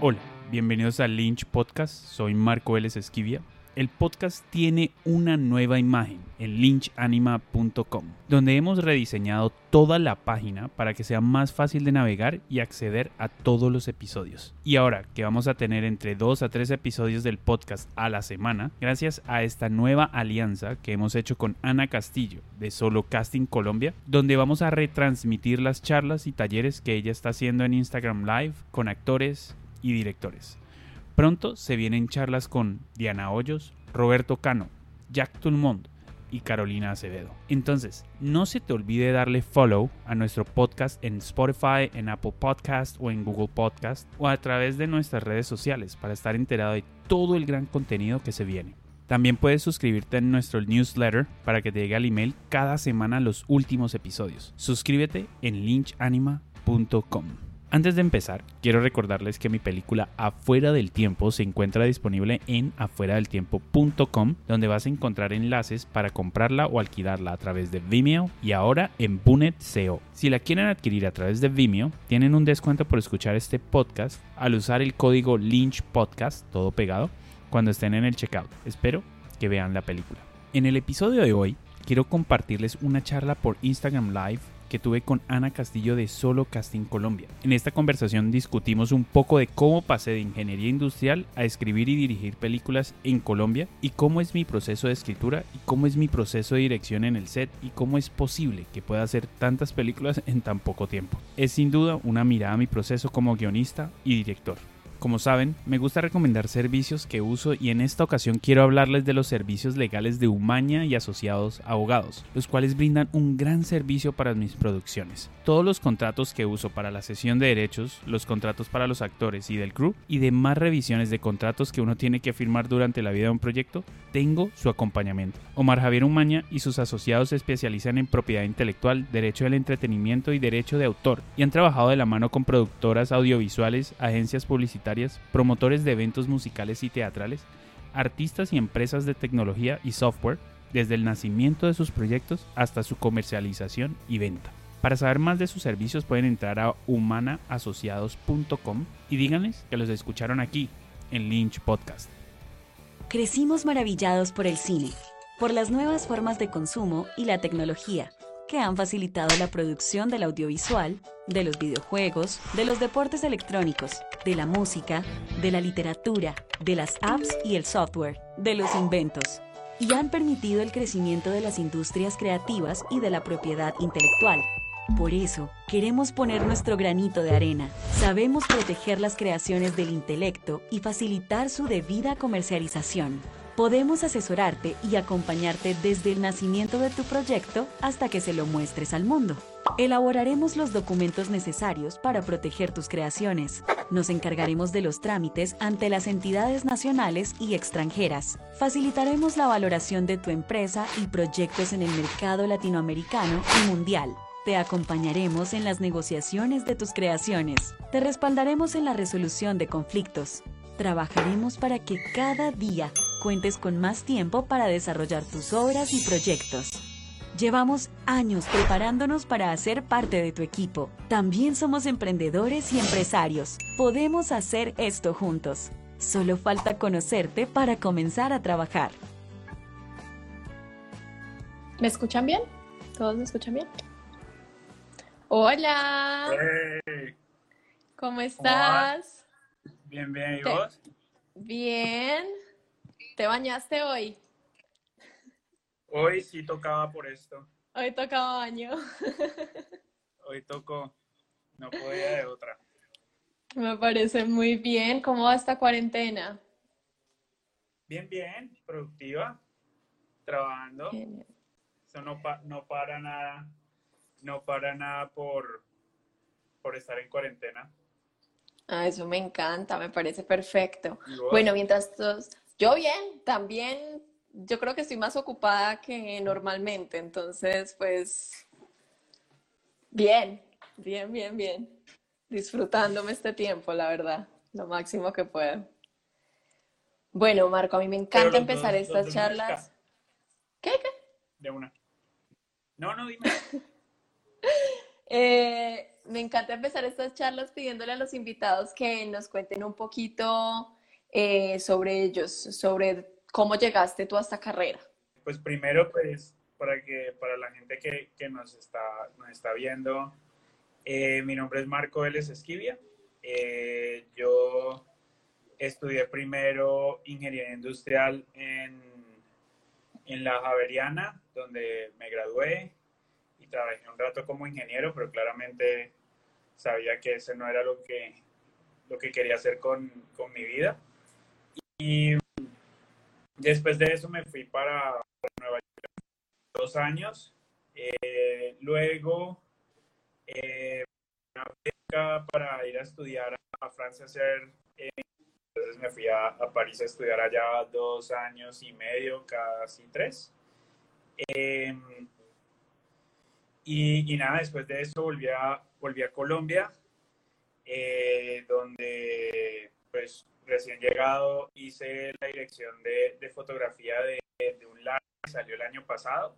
Hola, bienvenidos a Lynch Podcast. Soy Marco Vélez Esquivia. El podcast tiene una nueva imagen en lynchanima.com, donde hemos rediseñado toda la página para que sea más fácil de navegar y acceder a todos los episodios. Y ahora que vamos a tener entre 2 a 3 episodios del podcast a la semana, gracias a esta nueva alianza que hemos hecho con Ana Castillo de Solo Casting Colombia, donde vamos a retransmitir las charlas y talleres que ella está haciendo en Instagram Live con actores y directores. Pronto se vienen charlas con Diana Hoyos, Roberto Cano, Jack Tulmont y Carolina Acevedo. Entonces, no se te olvide darle follow a nuestro podcast en Spotify, en Apple Podcast o en Google Podcast o a través de nuestras redes sociales para estar enterado de todo el gran contenido que se viene. También puedes suscribirte en nuestro newsletter para que te llegue al email cada semana los últimos episodios. Suscríbete en lynchanima.com. Antes de empezar, quiero recordarles que mi película Afuera del Tiempo se encuentra disponible en afueradeltiempo.com, donde vas a encontrar enlaces para comprarla o alquilarla a través de Vimeo y ahora en Bunet SEO. Si la quieren adquirir a través de Vimeo, tienen un descuento por escuchar este podcast al usar el código Lynch Podcast, todo pegado, cuando estén en el checkout. Espero que vean la película. En el episodio de hoy, quiero compartirles una charla por Instagram Live que tuve con Ana Castillo de Solo Casting Colombia. En esta conversación discutimos un poco de cómo pasé de ingeniería industrial a escribir y dirigir películas en Colombia y cómo es mi proceso de escritura y cómo es mi proceso de dirección en el set y cómo es posible que pueda hacer tantas películas en tan poco tiempo. Es sin duda una mirada a mi proceso como guionista y director. Como saben, me gusta recomendar servicios que uso y en esta ocasión quiero hablarles de los servicios legales de Umaña y asociados abogados, los cuales brindan un gran servicio para mis producciones. Todos los contratos que uso para la sesión de derechos, los contratos para los actores y del crew y demás revisiones de contratos que uno tiene que firmar durante la vida de un proyecto, tengo su acompañamiento. Omar Javier Umaña y sus asociados se especializan en propiedad intelectual, derecho del entretenimiento y derecho de autor y han trabajado de la mano con productoras audiovisuales, agencias publicitarias, promotores de eventos musicales y teatrales, artistas y empresas de tecnología y software, desde el nacimiento de sus proyectos hasta su comercialización y venta. Para saber más de sus servicios pueden entrar a humanaasociados.com y díganles que los escucharon aquí en Lynch Podcast. Crecimos maravillados por el cine, por las nuevas formas de consumo y la tecnología que han facilitado la producción del audiovisual, de los videojuegos, de los deportes electrónicos, de la música, de la literatura, de las apps y el software, de los inventos, y han permitido el crecimiento de las industrias creativas y de la propiedad intelectual. Por eso, queremos poner nuestro granito de arena. Sabemos proteger las creaciones del intelecto y facilitar su debida comercialización. Podemos asesorarte y acompañarte desde el nacimiento de tu proyecto hasta que se lo muestres al mundo. Elaboraremos los documentos necesarios para proteger tus creaciones. Nos encargaremos de los trámites ante las entidades nacionales y extranjeras. Facilitaremos la valoración de tu empresa y proyectos en el mercado latinoamericano y mundial. Te acompañaremos en las negociaciones de tus creaciones. Te respaldaremos en la resolución de conflictos. Trabajaremos para que cada día cuentes con más tiempo para desarrollar tus obras y proyectos. Llevamos años preparándonos para hacer parte de tu equipo. También somos emprendedores y empresarios. Podemos hacer esto juntos. Solo falta conocerte para comenzar a trabajar. ¿Me escuchan bien? ¿Todos me escuchan bien? Hola. Hey, ¿Cómo estás? Bien, bien, ¿y vos? Bien. ¿Te bañaste hoy? Hoy sí tocaba por esto. Hoy tocaba baño. Hoy tocó. No podía de otra. Me parece muy bien. ¿Cómo va esta cuarentena? Bien, bien, productiva, trabajando. Genial. Eso no, pa- no para nada, no para nada por, por estar en cuarentena. Ah, eso me encanta, me parece perfecto. Bueno, mientras todos... Yo bien, también yo creo que estoy más ocupada que normalmente, entonces pues bien, bien, bien, bien. Disfrutándome este tiempo, la verdad, lo máximo que puedo. Bueno, Marco, a mí me encanta los empezar estas los charlas. ¿Qué, qué? De una. No, no, dime. Eh, me encanta empezar estas charlas pidiéndole a los invitados que nos cuenten un poquito eh, sobre ellos, sobre cómo llegaste tú a esta carrera. Pues primero, pues para que para la gente que, que nos, está, nos está viendo, eh, mi nombre es Marco Vélez Esquivia. Eh, yo estudié primero ingeniería industrial en, en la Javeriana, donde me gradué trabajé un rato como ingeniero, pero claramente sabía que ese no era lo que, lo que quería hacer con, con mi vida. Y después de eso me fui para Nueva York dos años. Eh, luego, eh, una beca para ir a estudiar a Francia, hacer, eh, entonces me fui a, a, París a estudiar allá dos años y medio, casi tres. Y, y, nada, después de eso volví a, volví a Colombia, eh, donde pues recién llegado hice la dirección de, de fotografía de, de, un live que salió el año pasado,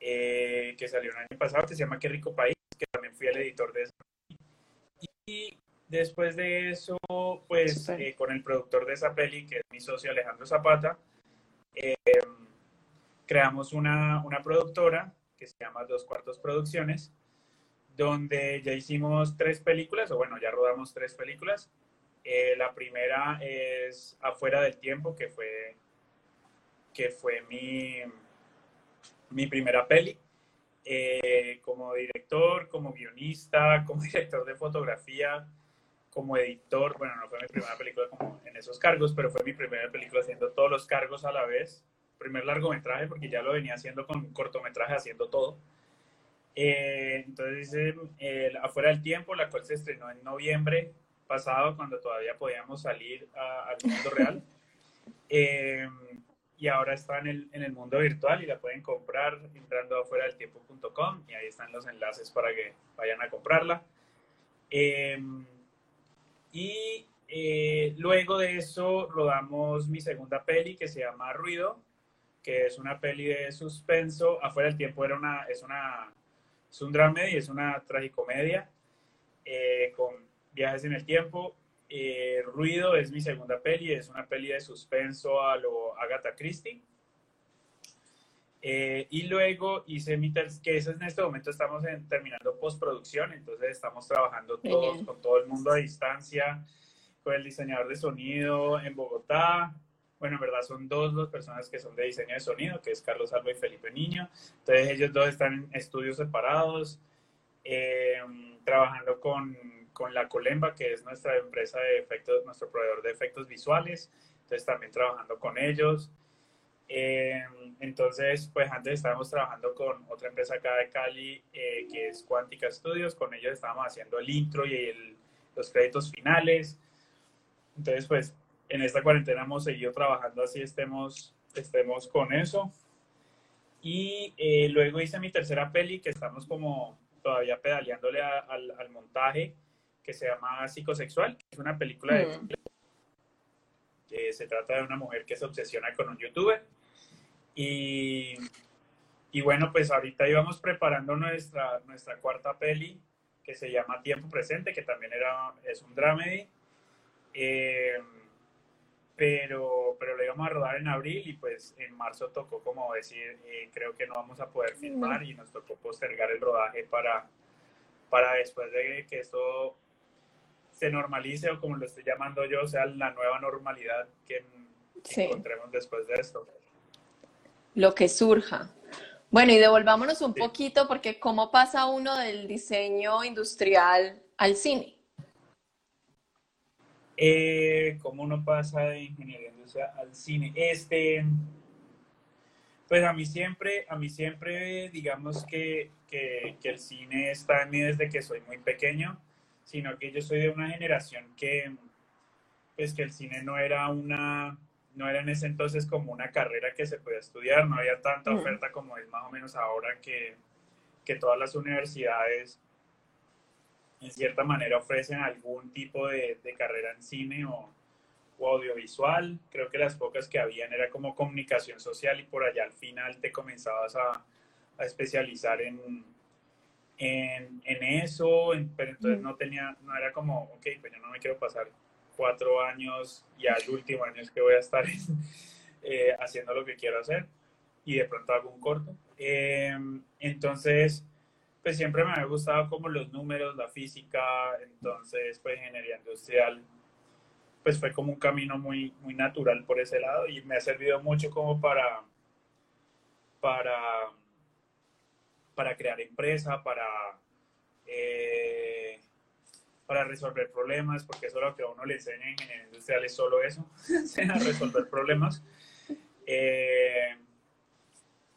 eh, que salió el año pasado, que se llama Qué rico país, que también fui el editor de eso. Y después de eso, pues eh, con el productor de esa peli, que es mi socio Alejandro Zapata, eh, creamos una, una productora que se llama Dos Cuartos Producciones, donde ya hicimos tres películas, o bueno, ya rodamos tres películas. Eh, la primera es Afuera del Tiempo, que fue, que fue mi, mi primera peli. Eh, como director, como guionista, como director de fotografía, como editor. Bueno, no fue mi primera película como en esos cargos, pero fue mi primera película haciendo todos los cargos a la vez. Primer largometraje, porque ya lo venía haciendo con cortometraje, haciendo todo. Eh, entonces, eh, Afuera del Tiempo, la cual se estrenó en noviembre pasado, cuando todavía podíamos salir a, al mundo real. Eh, y ahora está en el, en el, mundo virtual y la pueden comprar entrando a afuera del tiempo.com y ahí están los enlaces para que vayan a comprarla. Eh, y eh, luego de eso rodamos mi segunda peli que se llama Ruido, que es una peli de suspenso. Afuera del tiempo era una, es, una, es un drama y es una tragicomedia eh, con viajes en el tiempo eh, Ruido es mi segunda peli, es una peli de suspenso a lo Agatha Christie. Eh, y luego hice mi que eso en este momento estamos en, terminando postproducción, entonces estamos trabajando todos con todo el mundo a distancia, con el diseñador de sonido en Bogotá. Bueno, en verdad son dos las personas que son de diseño de sonido, que es Carlos Alba y Felipe Niño. Entonces ellos dos están en estudios separados, eh, trabajando con con la Colemba, que es nuestra empresa de efectos, nuestro proveedor de efectos visuales. Entonces también trabajando con ellos. Eh, entonces, pues antes estábamos trabajando con otra empresa acá de Cali, eh, que es Cuántica Studios. Con ellos estábamos haciendo el intro y el, los créditos finales. Entonces, pues en esta cuarentena hemos seguido trabajando así, estemos, estemos con eso. Y eh, luego hice mi tercera peli, que estamos como todavía pedaleándole a, al, al montaje que se llama Psicosexual, que es una película de... Mm. que se trata de una mujer que se obsesiona con un youtuber. Y, y bueno, pues ahorita íbamos preparando nuestra, nuestra cuarta peli, que se llama Tiempo Presente, que también era, es un dramedy. Eh, pero, pero lo íbamos a rodar en abril y pues en marzo tocó como decir, eh, creo que no vamos a poder filmar y nos tocó postergar el rodaje para, para después de que esto se normalice o como lo estoy llamando yo, sea la nueva normalidad que, sí. encontremos después de esto. Lo que surja. Bueno, y devolvámonos un sí. poquito porque ¿cómo pasa uno del diseño industrial al cine? Eh, ¿Cómo uno pasa de ingeniería industrial al cine? Este, pues a mí siempre, a mí siempre, digamos que, que, que el cine está en mí desde que soy muy pequeño sino que yo soy de una generación que, pues que el cine no era una, no era en ese entonces como una carrera que se podía estudiar, no había tanta oferta como es más o menos ahora que, que todas las universidades en cierta manera ofrecen algún tipo de, de carrera en cine o, o, audiovisual. Creo que las pocas que habían era como comunicación social y por allá al final te comenzabas a, a especializar en, en, en eso, pero entonces no tenía, no era como, ok, pues yo no me quiero pasar cuatro años y al último año es que voy a estar eh, haciendo lo que quiero hacer y de pronto hago un corto. Em, entonces, pues siempre me ha gustado como los números, la física, entonces pues ingeniería industrial, pues fue como un camino muy, muy natural por ese lado y me ha servido mucho como para, para, para crear empresa, para... Eh, para resolver problemas, porque eso es lo que a uno le enseña en ingeniería industrial, es solo eso, resolver problemas. Eh,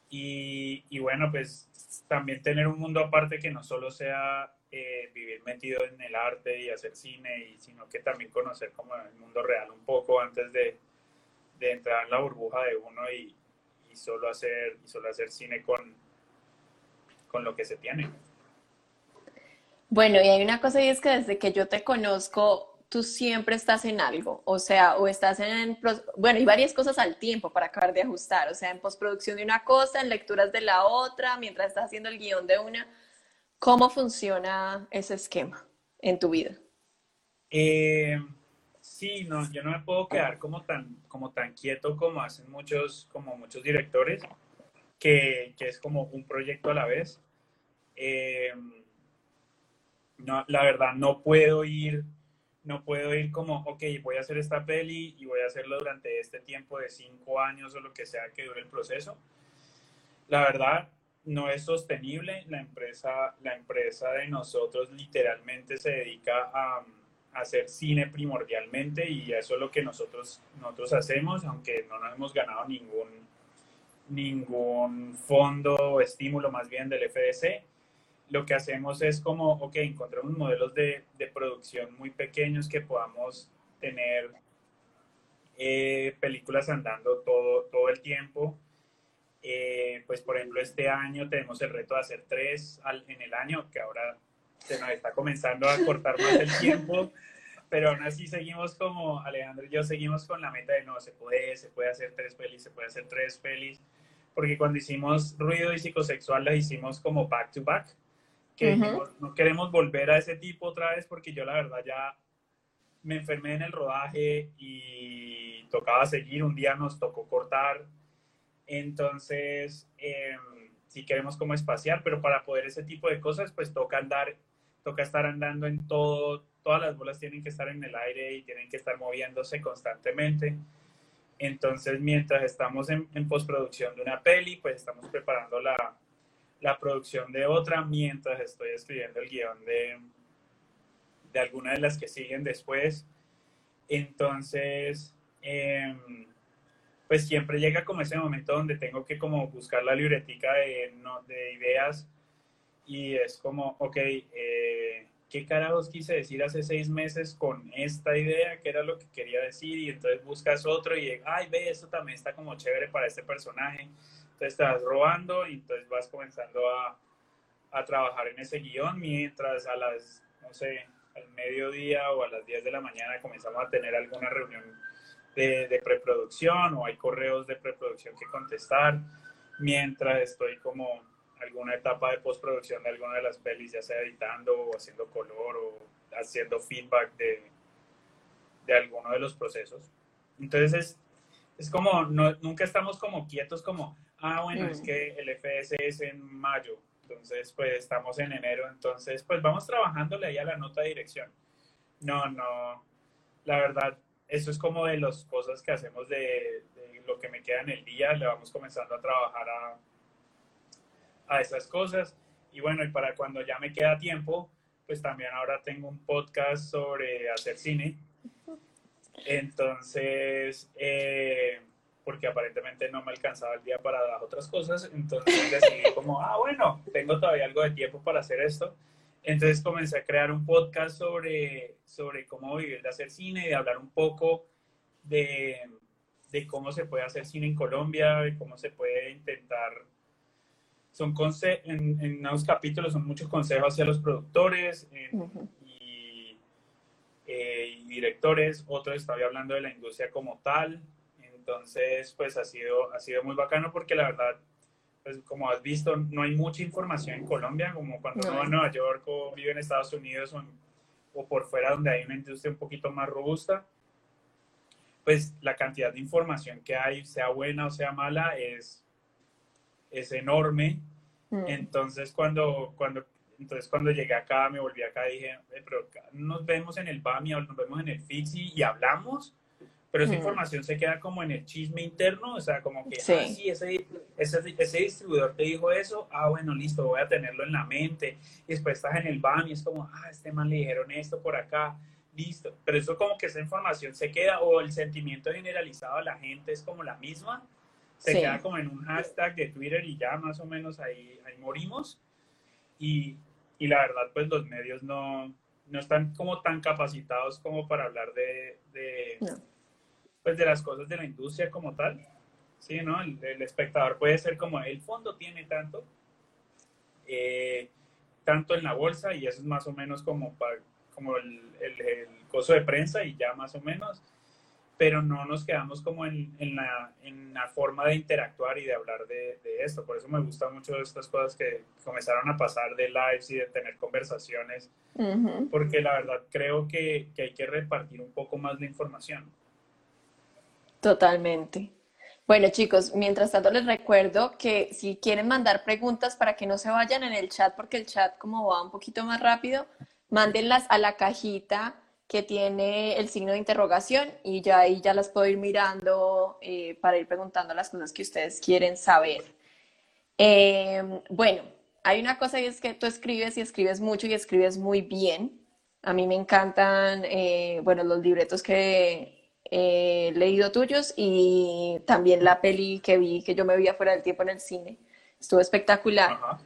y, y, bueno, pues también tener un mundo aparte que no solo sea eh, vivir metido en el arte y hacer cine, y, sino que también conocer como el mundo real un poco antes de, de entrar en la burbuja de uno y, solo, hacer, y solo hacer cine con, con lo que se tiene. Bueno, y hay una cosa y es que desde que yo te conozco, tú siempre estás en algo, o sea, o estás en, bueno, y varias cosas al tiempo para acabar de ajustar, o sea, en postproducción de una cosa, en lecturas de la otra, mientras estás haciendo el guion de una. ¿Cómo funciona ese esquema en tu vida? Eh, sí, no, yo no me puedo quedar como tan, como tan quieto como hacen muchos, como muchos directores, que, que es como un proyecto a la vez. Eh, no, la verdad, no puedo ir, no puedo ir como, ok, voy a hacer esta peli y voy a hacerlo durante este tiempo de cinco años o lo que sea que dure el proceso. La verdad, no es sostenible. La empresa, la empresa de nosotros literalmente se dedica a, hacer cine primordialmente y eso es lo que nosotros, nosotros hacemos, aunque no nos hemos ganado ningún, ningún fondo o estímulo más bien del FDC lo que hacemos es como, ok, encontramos modelos de, de producción muy pequeños que podamos tener eh, películas andando todo, todo el tiempo. Eh, pues por ejemplo, este año tenemos el reto de hacer tres al, en el año, que ahora se nos está comenzando a cortar más el tiempo, pero aún así seguimos como Alejandro y yo seguimos con la meta de no, se puede, se puede hacer tres pelis, se puede hacer tres pelis, porque cuando hicimos Ruido y Psicosexual las hicimos como back to back, que no, queremos volver a ese tipo otra vez porque yo la verdad ya me enfermé en el rodaje y tocaba seguir, un día nos tocó cortar, entonces eh, sí queremos como espaciar, pero para poder ese tipo de cosas pues toca andar, toca estar andando en todo, todas las bolas tienen que estar en el aire y tienen que estar moviéndose constantemente. Entonces, mientras estamos en, en postproducción de una peli, pues estamos preparando la, la producción de otra mientras estoy escribiendo el guion de, de alguna de las que siguen después. Entonces, em, pues siempre llega como ese momento donde tengo que como buscar la libretica de, no, de ideas y es como, ok, eh, ¿qué carajos quise decir hace seis meses con esta idea? ¿Qué era lo que quería decir? Y entonces buscas otro y, ay, ve, esto también está como chévere para este personaje te estás robando y entonces vas comenzando a, a trabajar en ese guion mientras a las, no sé, al mediodía o a las 10 de la mañana comenzamos a tener alguna reunión de, de, preproducción o hay correos de preproducción que contestar mientras estoy como alguna etapa de postproducción de alguna de las pelis, ya sea editando o haciendo color o haciendo feedback de, de alguno de los procesos. Entonces es, es como, no, nunca estamos como quietos como, ah, bueno, es que el FS es en mayo, entonces pues estamos en enero, entonces pues vamos trabajándole ahí a la nota de dirección. No, no, la verdad, eso es como de las cosas que hacemos de, lo que me queda en el día, le vamos comenzando a trabajar a, a esas cosas. Y bueno, y para cuando ya me queda tiempo, pues también ahora tengo un podcast sobre hacer cine. Entonces, eh, porque aparentemente no me alcanzaba el día para las otras cosas, entonces decidí como, ah, bueno, tengo todavía algo de tiempo para hacer esto. Entonces comencé a crear un podcast sobre, sobre cómo vivir de hacer cine, de hablar un poco de, de cómo se puede hacer cine en Colombia, de cómo se puede intentar... Son en, en unos capítulos son muchos consejos hacia los productores y, eh, y directores, otro estaba hablando de la industria como tal, entonces, pues ha sido, ha sido muy bacano porque la verdad, pues como has visto, no hay mucha información en Colombia, como cuando No. uno va a Nueva York o vive en Estados Unidos o, en- o por fuera donde hay una industria un poquito más robusta, pues la cantidad de información que hay, sea buena o sea mala, es, es enorme. Mm. Entonces cuando, cuando, entonces cuando llegué acá, me volví acá y dije, "Eh, pero nos vemos en el BAMI o nos vemos en el FIXI y hablamos, pero esa Mm. información se queda como en el chisme interno, o sea, como que, Sí. ah, sí, ese, ese, ese distribuidor te dijo eso, ah, bueno, listo, voy a tenerlo en la mente. Y después estás en el BAMI y es como, ah, este man le dijeron esto por acá, listo. Pero eso como que esa información se queda o el sentimiento generalizado de la gente es como la misma se Sí. queda como en un hashtag de Twitter y ya más o menos ahí, ahí morimos. Y, y la verdad, pues los medios no, no están como tan capacitados como para hablar de, de, No. Pues de las cosas de la industria como tal. Sí, ¿no? El, el espectador puede ser como el fondo tiene tanto, eh, tanto en la bolsa y eso es más o menos como, pa- como el, el, el coso de prensa y ya más o menos pero no nos quedamos como en, en, la, en la forma de interactuar y de hablar de, de esto. Por eso me gustan mucho estas cosas que comenzaron a pasar de lives y de tener conversaciones, Ujú. porque la verdad creo que, que hay que repartir un poco más la información. Totalmente. Bueno, chicos, mientras tanto les recuerdo que si quieren mandar preguntas para que no se vayan en el chat, porque el chat como va un poquito más rápido, mándenlas a la cajita que tiene el signo de interrogación y ya ahí ya las puedo ir mirando eh, para ir preguntando las cosas que ustedes quieren saber. Eh, bueno, hay una cosa y es que tú escribes y escribes mucho y escribes muy bien. A mí me encantan, eh, bueno, los libretos que he leído tuyos y también la peli que vi, que yo me vi afuera del tiempo en el cine. Estuvo espectacular. Ajá.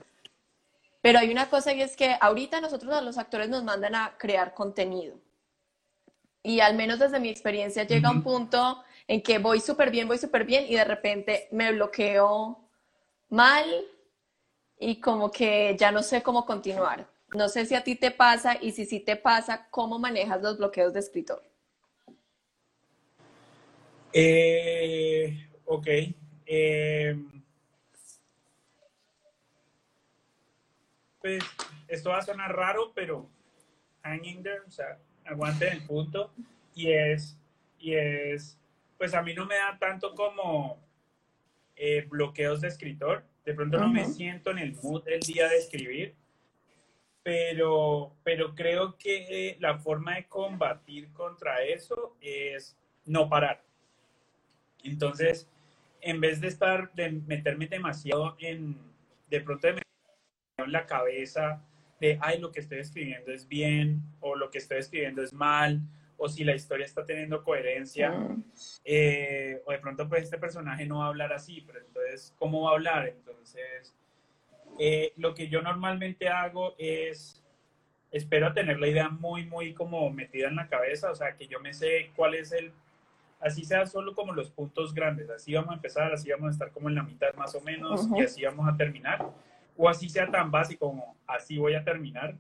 Pero hay una cosa y es que ahorita nosotros a los actores nos mandan a crear contenido. Y al menos desde mi experiencia llega un Ujú. punto en que voy súper bien, voy súper bien y de repente me bloqueo mal y como que ya no sé cómo continuar. No sé si a ti te pasa y si sí te pasa, ¿cómo manejas los bloqueos de escritor? Eh, ok. Eh, pues esto va a sonar raro, pero hanging there, o sea, aguante el punto. Y es, y es, pues a mí no me da tanto como eh, bloqueos de escritor. De pronto no me siento en el mood el día de escribir, pero, pero creo que la forma de combatir contra eso es no parar. Entonces, en vez de estar, de meterme demasiado en, de pronto de en la cabeza de, ay, lo que estoy escribiendo es bien, o lo que estoy escribiendo es mal, o si la historia está teniendo coherencia, Mm, eh, o de pronto pues este personaje no va a hablar así, pero entonces, ¿cómo va a hablar? Entonces, eh, lo que yo normalmente hago es, espero tener la idea muy, muy como metida en la cabeza, o sea, que yo me sé cuál es el, así sea solo como los puntos grandes, así vamos a empezar, así vamos a estar como en la mitad más o menos, y así vamos a terminar, o así sea tan básico como así voy a terminar,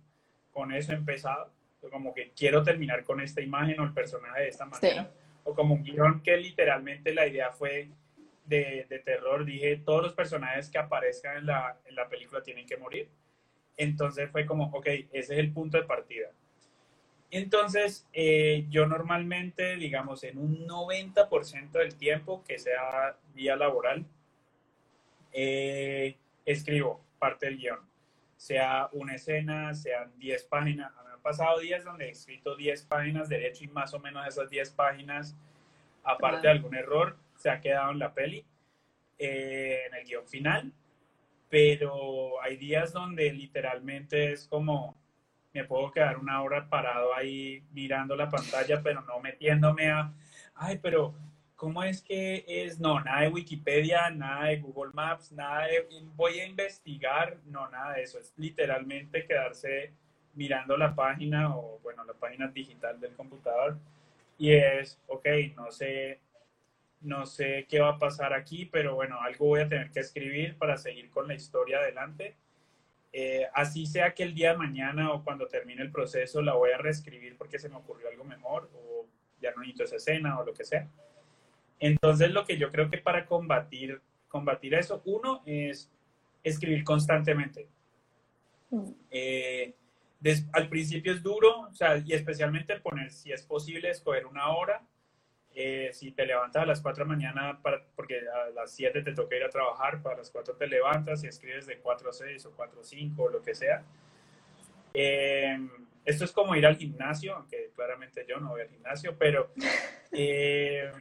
con eso empezado, como que quiero terminar con esta imagen o el personaje de esta manera, o como un guion que literalmente la idea fue de, de terror, dije, todos los personajes que aparezcan en la, en la película tienen que morir. Entonces fue como, ok, ese es el punto de partida. Entonces, eh, yo normalmente, digamos, en un 90% del tiempo que sea día laboral, eh, escribo parte del guion. Sea una escena, sean 10 páginas. Me han pasado días donde he escrito 10 páginas derecho y más o menos esas 10 páginas, aparte de algún error, se ha quedado en la peli, eh, en el guion final. Pero hay días donde literalmente es como, me puedo quedar una hora parado ahí mirando la pantalla, pero no metiéndome a, ay, pero ¿cómo es que es? No, nada de Wikipedia, nada de Google Maps, nada de, voy a investigar, no, nada de eso, es literalmente quedarse mirando la página o, bueno, la página digital del computador y es, ok, no sé, no sé qué va a pasar aquí, pero bueno, algo voy a tener que escribir para seguir con la historia adelante. Eh, así sea que el día de mañana o cuando termine el proceso la voy a reescribir porque se me ocurrió algo mejor o ya no necesito esa escena o lo que sea. Entonces lo que yo creo que para combatir, combatir eso, uno es escribir constantemente. Mm. Eh, des- al principio es duro, o sea, y especialmente poner, si es posible, escoger una hora. Eh, si te levantas a las 4 de la mañana, para, porque a las 7 te toca ir a trabajar, para las 4 te levantas y escribes de 4 a 6 o 4 a 5 o lo que sea. Eh, esto es como ir al gimnasio, aunque claramente yo no voy al gimnasio, pero, eh,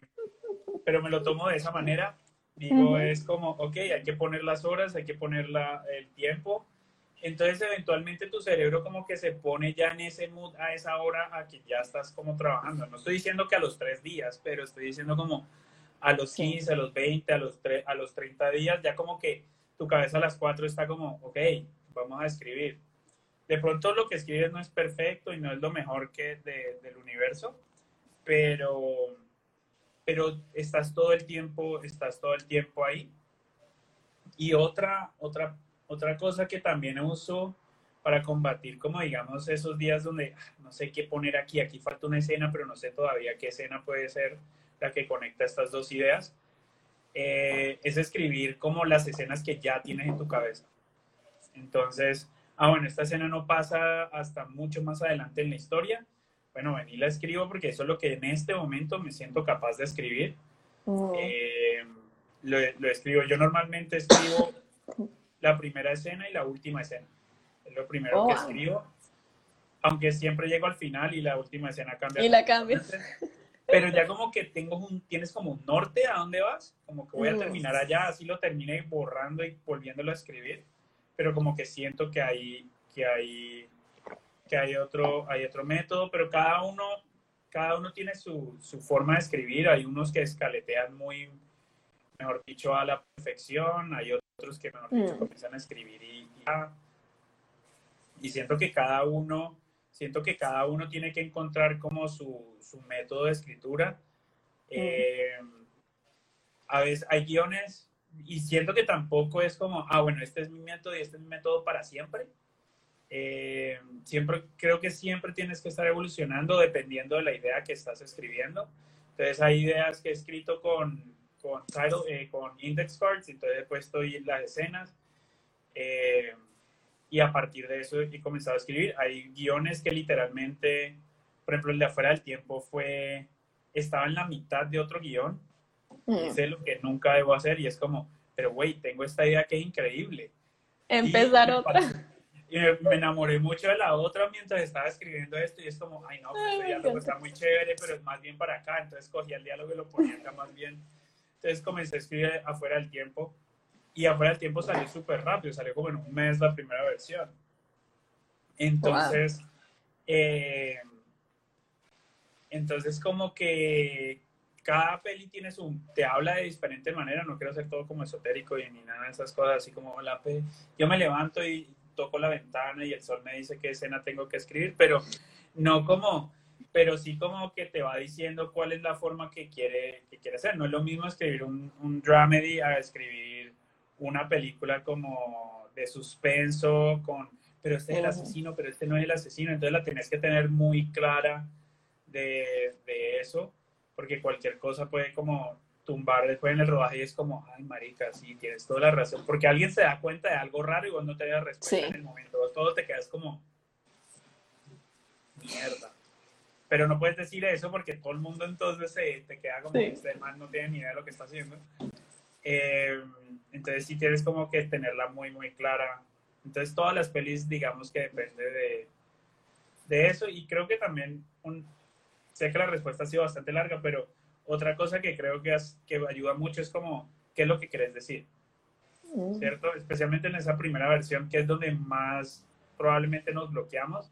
pero me lo tomo de esa manera. Digo, Ujú. es como, ok, hay que poner las horas, hay que poner la- el tiempo. Entonces, eventualmente tu cerebro como que se pone ya en ese mood a esa hora a que ya estás como trabajando. No estoy diciendo que a los tres días, pero estoy diciendo como a los Sí. 15, a los 20, a los, a los 30 días, ya como que tu cabeza a las 4 está como, ok, vamos a escribir. De pronto lo que escribes no es perfecto y no es lo mejor que de- del universo, pero, pero estás todo el tiempo, estás todo el tiempo ahí. Y otra, otra, otra cosa que también uso para combatir, como digamos, esos días donde ah, no sé qué poner aquí, aquí falta una escena, pero no sé todavía qué escena puede ser la que conecta estas dos ideas, eh, es escribir como las escenas que ya tienes en tu cabeza. Entonces, ah, bueno, esta escena no pasa hasta mucho más adelante en la historia. Bueno, ven y la escribo porque eso es lo que en este momento me siento capaz de escribir. Mm. Eh, lo, lo escribo. Yo normalmente escribo la primera escena y la última escena. Es lo primero Oh, que wow. escribo. Aunque siempre llego al final y la última escena cambia. Y la cambias. Pero ya como que tengo un, tienes como un norte a dónde vas, como que voy a Mm. terminar allá, así lo terminé borrando y volviéndolo a escribir, pero como que siento que hay, que hay, que hay otro, hay otro método, pero cada uno, cada uno tiene su, su forma de escribir, hay unos que escaletean muy, mejor dicho, a la perfección, hay otros que, mejor dicho, Mm. comienzan a escribir y, y y siento que cada uno, siento que cada uno tiene que encontrar como su, su método de escritura. Eh, a veces hay guiones y siento que tampoco es como, ah, bueno, este es mi método y este es mi método para siempre. Eh, siempre, creo que siempre tienes que estar evolucionando dependiendo de la idea que estás escribiendo. Entonces hay ideas que he escrito con, con, title, eh, con index cards, entonces he puesto ahí las escenas. Eh, y a partir de eso he comenzado a escribir. Hay guiones que literalmente, por ejemplo, el de afuera del tiempo fue, estaba en la mitad de otro guion, Mm. hice lo que nunca debo hacer y es como, pero güey, tengo esta idea que es increíble. Empezar Y- otra. Y me, enamoré mucho de la otra mientras estaba escribiendo esto y es como, ay no, pues este diálogo está muy chévere, pero es más bien para acá. Entonces cogí el diálogo y lo ponía acá más bien. Entonces comencé a escribir afuera del tiempo y afuera del tiempo salió súper rápido, salió como en un mes la primera versión. Entonces, eh, entonces como que cada peli tiene su, te habla de diferente manera, no quiero ser todo como esotérico y ni nada de esas cosas, así como la pe- yo me levanto y toco la ventana y el sol me dice qué escena tengo que escribir, pero no como, pero sí como que te va diciendo cuál es la forma que quiere, que quiere hacer. No es lo mismo escribir un, un dramedy a escribir una película como de suspenso con, pero este es el asesino, pero este no es el asesino, entonces la tenés que tener muy clara de, de eso, porque cualquier cosa puede como tumbar después en el rodaje y es como, ay, marica, sí, tienes toda la razón, porque alguien se da cuenta de algo raro y vos no te das respuesta Sí. en el momento, vos todo te quedas como, mierda. Pero no puedes decir eso porque todo el mundo entonces se, te queda como, Sí. este man no tiene ni idea de lo que está haciendo. Eh, entonces sí tienes como que tenerla muy, muy clara. Entonces todas las pelis, digamos que depende de, de eso y creo que también, un, sé que la respuesta ha sido bastante larga, pero otra cosa que creo que, has- que ayuda mucho es como, ¿qué es lo que quieres decir? Mm. ¿Cierto? Especialmente en esa primera versión, que es donde más probablemente nos bloqueamos,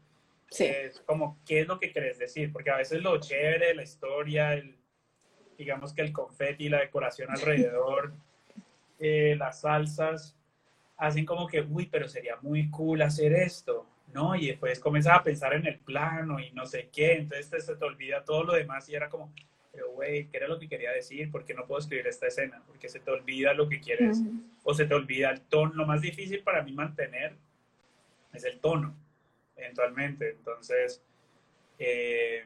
Sí. es como, ¿qué es lo que querés decir? Porque a veces lo chévere la historia, el, digamos que el confeti, la decoración alrededor, eh, las salsas, hacen como que, uy, pero sería muy cool hacer esto, ¿no? Y después comienzas a pensar en el plano y no sé qué, entonces te, se te olvida todo lo demás y era como, pero güey, ¿qué era lo que quería decir? ¿Por qué no puedo escribir esta escena? Porque se te olvida lo que quieres Mm. o se te olvida el tono. Lo más difícil para mí mantener es el tono, eventualmente. Entonces, eh,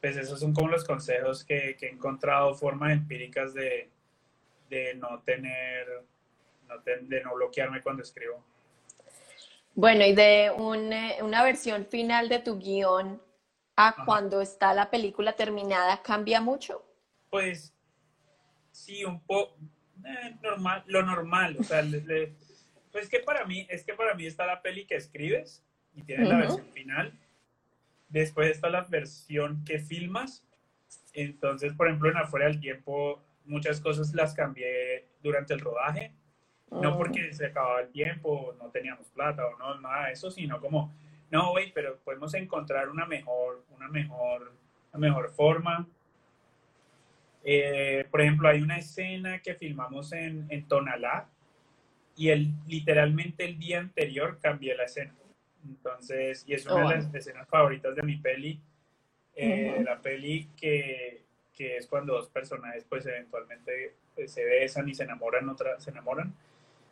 pues esos son como los consejos que, que he encontrado, formas empíricas de, de no tener, de no bloquearme cuando escribo. Bueno, y de una versión final de tu guion a cuando está la película terminada, ¿cambia mucho? Pues sí, un poco eh, normal, lo normal, o sea, pues que para mí, es que para mí está la peli que escribes y tienes la versión final. Después está la versión que filmas. Entonces, por ejemplo, en Afuera del Tiempo, muchas cosas las cambié durante el rodaje. No porque se acababa el tiempo, no teníamos plata o no, nada de eso, sino como, no, güey, pero podemos encontrar una mejor, una mejor, una mejor forma. Eh, por ejemplo, hay una escena que filmamos en, en Tonalá y el, literalmente el día anterior cambié la escena. Entonces, y es una de oh, las escenas favoritas de mi peli. Eh, La peli que, que, es cuando dos personajes pues eventualmente pues, se besan y se enamoran, otra, se enamoran,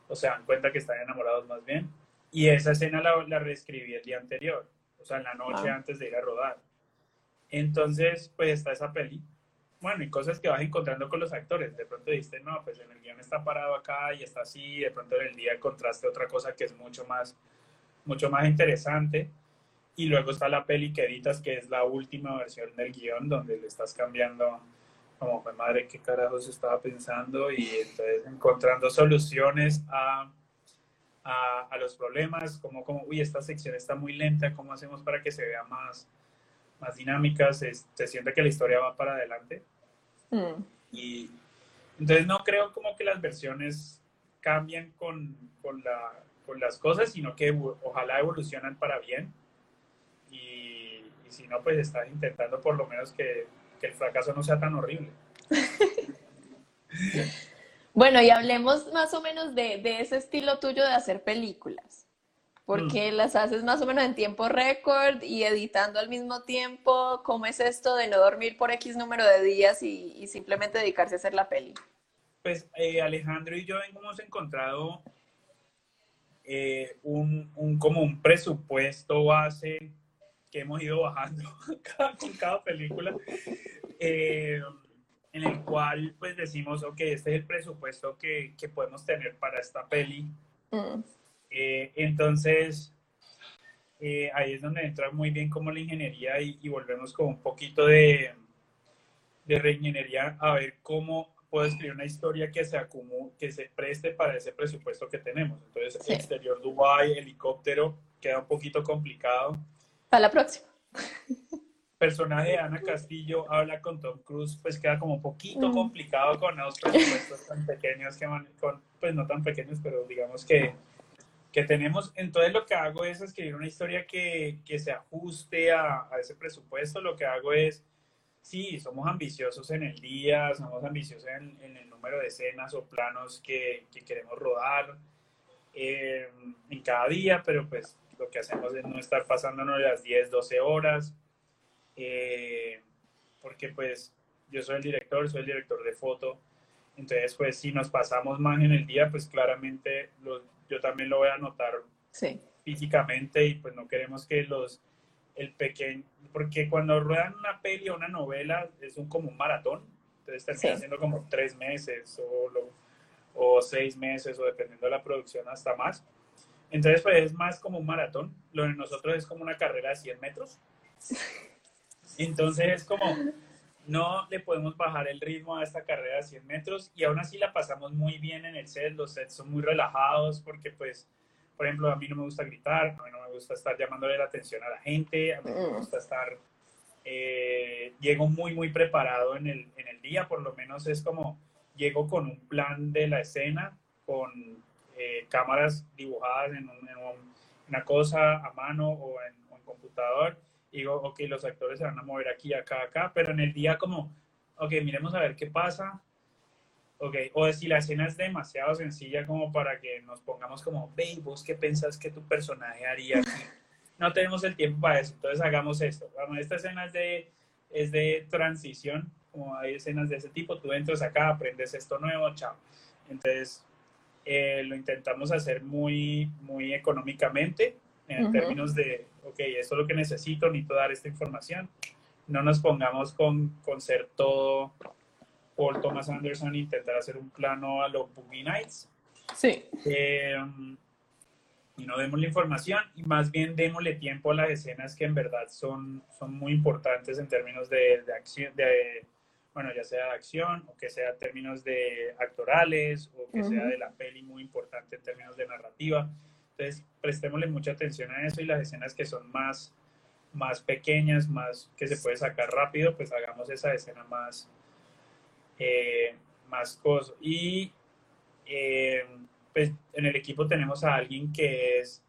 o se dan cuenta que están enamorados más bien. Y esa escena la, la reescribí el día anterior, o sea, en la noche antes de ir a rodar. Entonces, pues está esa peli. Bueno, y cosas que vas encontrando con los actores. De pronto dijiste, no, pues en el guion está parado acá y está así. De pronto en el día encontraste otra cosa que es mucho más mucho más interesante. Y luego está la peli que editas, que es la última versión del guion, donde le estás cambiando, como fue madre, qué carajos estaba pensando, y entonces encontrando soluciones a, a, los problemas, como, como, uy, esta sección está muy lenta, ¿cómo hacemos para que se vea más, más dinámica? Se, siente que la historia va para adelante. Mm. Y entonces no creo como que las versiones cambian con, con la con las cosas, sino que ojalá evolucionan para bien. Y, si no, pues estás intentando por lo menos que, el fracaso no sea tan horrible. bueno, y hablemos más o menos de, ese estilo tuyo de hacer películas. Porque mm. las haces más o menos en tiempo récord y editando al mismo tiempo. ¿Cómo es esto de no dormir por X número de días y, simplemente dedicarse a hacer la peli? Pues eh, Alejandro y yo hemos encontrado un, un, como un presupuesto base que hemos ido bajando con cada película, eh, en el cual pues decimos, ok, este es el presupuesto que, que podemos tener para esta peli. Mm. Eh, entonces, ahí es donde entra muy bien como la ingeniería y, y volvemos con un poquito de, de reingeniería a ver cómo puedo escribir una historia que se acumule, que se preste para ese presupuesto que tenemos. Entonces, exterior Dubai, helicóptero, queda un poquito complicado. Para la próxima. Personaje de Ana Castillo habla con Tom Cruise, pues queda como un poquito mm. complicado con los presupuestos tan pequeños que van, con, pues no tan pequeños, pero digamos que, que tenemos. Entonces lo que hago es escribir una historia que, que se ajuste a, a ese presupuesto. Lo que hago es sí, somos ambiciosos en el día, somos ambiciosos en, el número de escenas o planos que, queremos rodar eh, en cada día, pero pues lo que hacemos es no estar pasándonos las 10, 12 horas, eh, porque pues yo soy el director, soy el director de foto, entonces pues si nos pasamos más en el día, pues claramente yo también lo voy a notar físicamente y pues no queremos que los el pequeño, porque cuando ruedan una peli o una novela es un como un maratón, entonces termina haciendo como tres meses o, o seis meses o dependiendo de la producción hasta más. Entonces pues es más como un maratón, lo de nosotros es como una carrera de 100 metros. Entonces es como, no le podemos bajar el ritmo a esta carrera de 100 metros y aún así la pasamos muy bien en el set, los sets son muy relajados porque pues por ejemplo, a mí no me gusta gritar, a mí no me gusta estar llamándole la atención a la gente, a mí no me gusta estar... Eh, llego muy, muy preparado en el, en el día, por lo menos es como llego con un plan de la escena, con eh, cámaras dibujadas en, una cosa a mano o en un computador. Y digo, ok, los actores se van a mover aquí, acá, acá, pero en el día como, ok, miremos a ver qué pasa, Ok, o si la escena es demasiado sencilla como para que nos pongamos como, ve, vos qué pensás que tu personaje haría aquí. No tenemos el tiempo para eso, entonces hagamos esto. Vamos, esta escena es de, es de transición, como hay escenas de ese tipo, tú entras acá, aprendes esto nuevo, chao. Entonces, eh, lo intentamos hacer muy, muy económicamente, en términos de, ok, esto es lo que necesito, necesito dar esta información. No nos pongamos con, con ser todo Paul Thomas Anderson intentar hacer un plano a los Boogie Nights. Sí. Eh, y no demos la información y más bien démosle tiempo a las escenas que en verdad son, son muy importantes en términos de, de acción, de, bueno, ya sea de acción o que sea en términos de actorales o que sea de la peli muy importante en términos de narrativa. Entonces, prestémosle mucha atención a eso y las escenas que son más, más pequeñas, más que se puede sacar rápido, pues hagamos esa escena más, eh, más cosa. Y eh, pues en el equipo tenemos a alguien que es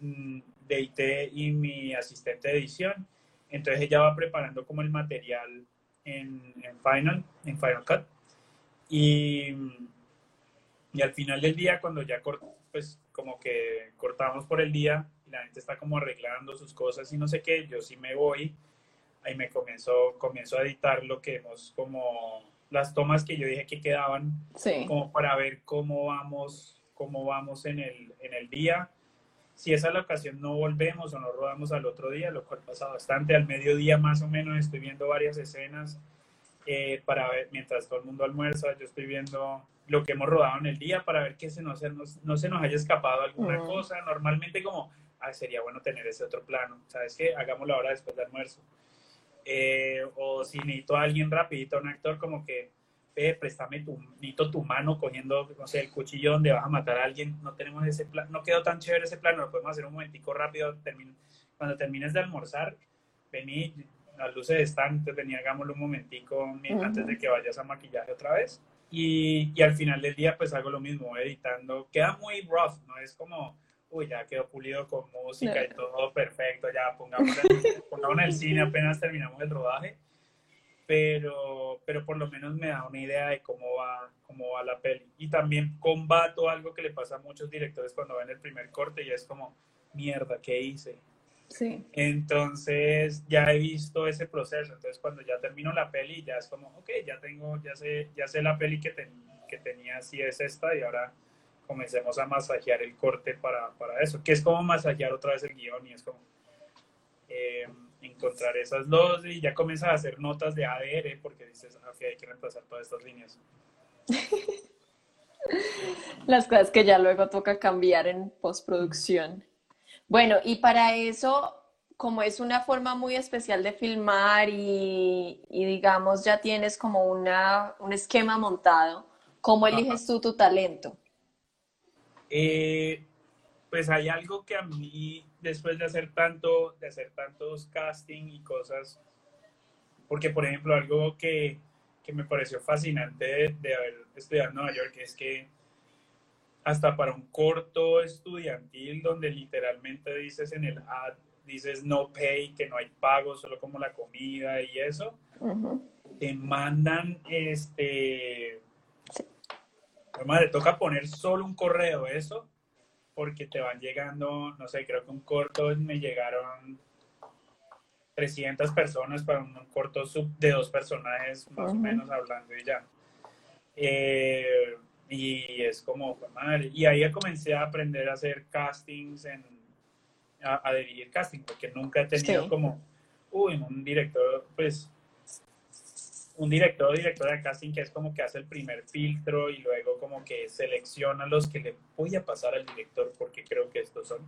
mm, de IT y mi asistente de edición. Entonces ella va preparando como el material en, Final, en Final Cut. Y, y al final del día, cuando ya pues como que cortamos por el día y la gente está como arreglando sus cosas y no sé qué, yo sí me voy, ahí me comienzo, comienzo a editar lo que hemos como las tomas que yo dije que quedaban, como para ver cómo vamos, cómo vamos en el, en el día. Si esa es la ocasión, no volvemos o no rodamos al otro día, lo cual pasa bastante. Al mediodía más o menos estoy viendo varias escenas eh, para ver, mientras todo el mundo almuerza, yo estoy viendo lo que hemos rodado en el día para ver que se nos, no se nos haya escapado alguna cosa. Normalmente como, ah, sería bueno tener ese otro plano, ¿sabes qué? Hagámoslo ahora después del almuerzo. Eh, o si necesito a alguien rapidito, un actor como que, eh, préstame tu, necesito tu mano cogiendo, no sé, el cuchillo donde vas a matar a alguien, no tenemos ese plan, no quedó tan chévere ese plano, lo podemos hacer un momentico rápido, cuando termines de almorzar, vení, las luces están, entonces vení, hagámoslo un momentico antes de que vayas a maquillaje otra vez. Y, y, al final del día pues hago lo mismo, editando. Queda muy rough, no es como, uy, ya quedó pulido con música y todo perfecto, ya pongamos en, el cine apenas terminamos el rodaje, pero, pero por lo menos me da una idea de cómo va, cómo va la peli. Y también combato algo que le pasa a muchos directores cuando ven el primer corte y es como, mierda, ¿qué hice? Sí. Entonces ya he visto ese proceso. Entonces cuando ya termino la peli ya es como, ok, ya tengo, ya sé, ya sé la peli que, que tenía, si es esta y ahora comencemos a masajear el corte para, para, eso, que es como masajear otra vez el guion y es como eh, encontrar esas dos y ya comienzas a hacer notas de ADR porque dices, ok, hay que reemplazar todas estas líneas. Las cosas que ya luego toca cambiar en postproducción. Bueno, y para eso, como es una forma muy especial de filmar y, y digamos ya tienes como una, un esquema montado, ¿cómo eliges tú tu talento? Eh, pues hay algo que a mí, después de hacer tanto, de hacer tantos casting y cosas, porque por ejemplo, algo que, que me pareció fascinante de, haber estudiado en Nueva York es que hasta para un corto estudiantil donde literalmente dices en el ad, dices no pay, que no hay pago, solo como la comida y eso, te mandan este madre, toca poner solo un correo, eso, porque te van llegando, no sé, creo que un corto me llegaron 300 personas para un, corto sub de dos personajes, más o menos hablando y ya. Eh, y es como, madre, y ahí comencé a aprender a hacer castings, en, a, dirigir casting, porque nunca he tenido como, uy, un director, pues un director o directora de casting que es como que hace el primer filtro y luego como que selecciona los que le voy a pasar al director porque creo que estos son.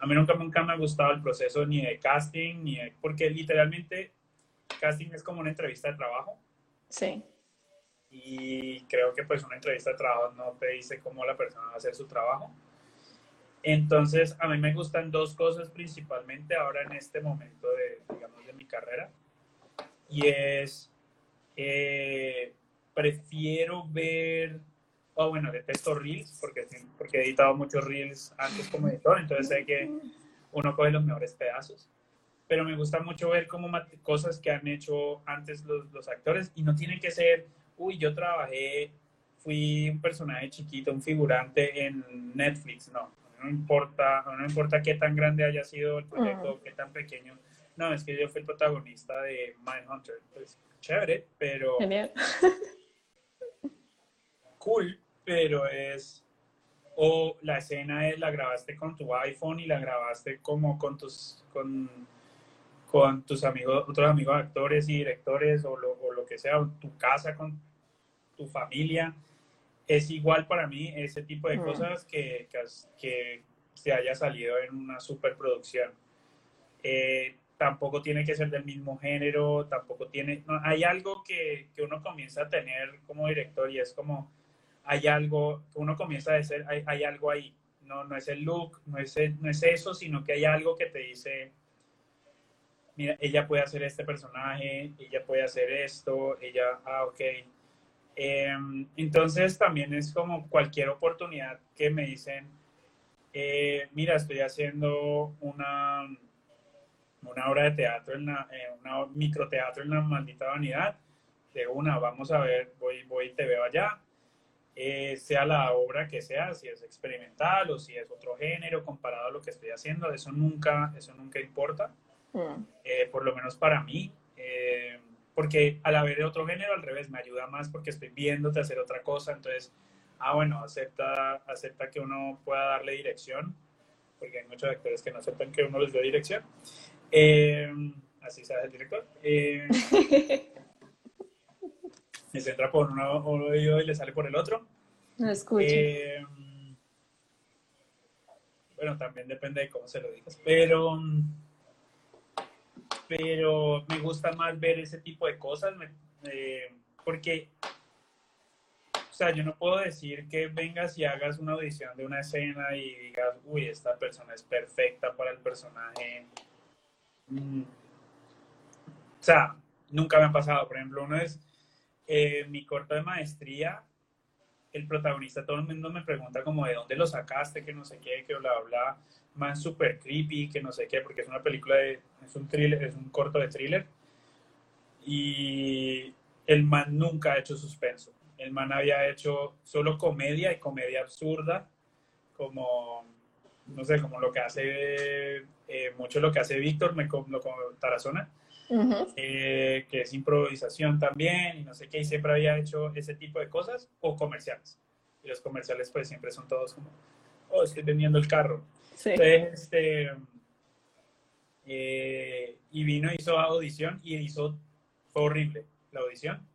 A mí nunca, nunca me ha gustado el proceso ni de casting, ni porque literalmente casting es como una entrevista de trabajo. Sí. Y creo que pues una entrevista de trabajo no te dice cómo la persona va a hacer su trabajo. Entonces, a mí me gustan dos cosas principalmente ahora en este momento de, digamos, de mi carrera. Y es eh, prefiero ver, oh, bueno, detesto Reels porque, porque he editado muchos Reels antes como editor, entonces sé que uno coge los mejores pedazos. Pero me gusta mucho ver como cosas que han hecho antes los, los actores y no tienen que ser, uy, yo trabajé, fui un personaje chiquito, un figurante en Netflix, no. No importa, no importa qué tan grande haya sido el proyecto, qué tan pequeño. No, es que yo fui el protagonista de Mindhunter. Pues chévere, pero... Genial. cool, pero es... O la escena es la grabaste con tu iPhone y la grabaste como con tus... Con, con tus amigos, otros amigos actores y directores o lo, o lo que sea, o tu casa con tu familia es igual para mí ese tipo de cosas que, que, se haya salido en una superproducción. Eh, tampoco tiene que ser del mismo género, tampoco tiene, hay algo que, que, uno comienza a tener como director y es como, hay algo que uno comienza a decir, hay, hay algo ahí, no, no es el look, no es, no es eso, sino que hay algo que te dice, mira, ella puede hacer este personaje, ella puede hacer esto, ella, ah, ok. Em, entonces también es como cualquier oportunidad que me dicen, eh, mira, estoy haciendo una, una obra de teatro, en la, eh, una microteatro en la maldita vanidad, de una, vamos a ver, voy, voy y te veo allá, eh, sea la obra que sea, si es experimental o si es otro género comparado a lo que estoy haciendo, eso nunca, eso nunca importa, mm. eh, por lo menos para mí, eh, porque al haber otro género al revés me ayuda más porque estoy viéndote hacer otra cosa, entonces, ah, bueno, acepta, acepta que uno pueda darle dirección, porque hay muchos actores que no aceptan que uno les dé dirección. Así sabe el director. se entra por un oído y le sale por el otro. No escucho. Eh, bueno, también depende de cómo se lo digas, pero, pero me gusta más ver ese tipo de cosas eh, porque, o sea, yo no puedo decir que vengas y hagas una audición de una escena y digas, uy, esta persona es perfecta para el personaje. Mm. O sea, nunca me ha pasado. Por ejemplo, uno es eh, mi corto de maestría, el protagonista, todo el mundo me pregunta como de dónde lo sacaste, que no sé qué, que bla, bla, man super creepy, que no sé qué, porque es una película de, es un thriller, es un corto de thriller. Y el man nunca ha hecho suspenso. El man había hecho solo comedia y comedia absurda, como, no sé, como lo que hace, eh, mucho lo que hace Víctor, me, lo, Tarazona eh, que es improvisación también, y no sé qué, y siempre había hecho ese tipo de cosas, o comerciales. Y los comerciales pues siempre son todos como, oh, estoy vendiendo el carro. Entonces, este, eh, y vino, hizo audición y hizo, fue horrible la audición.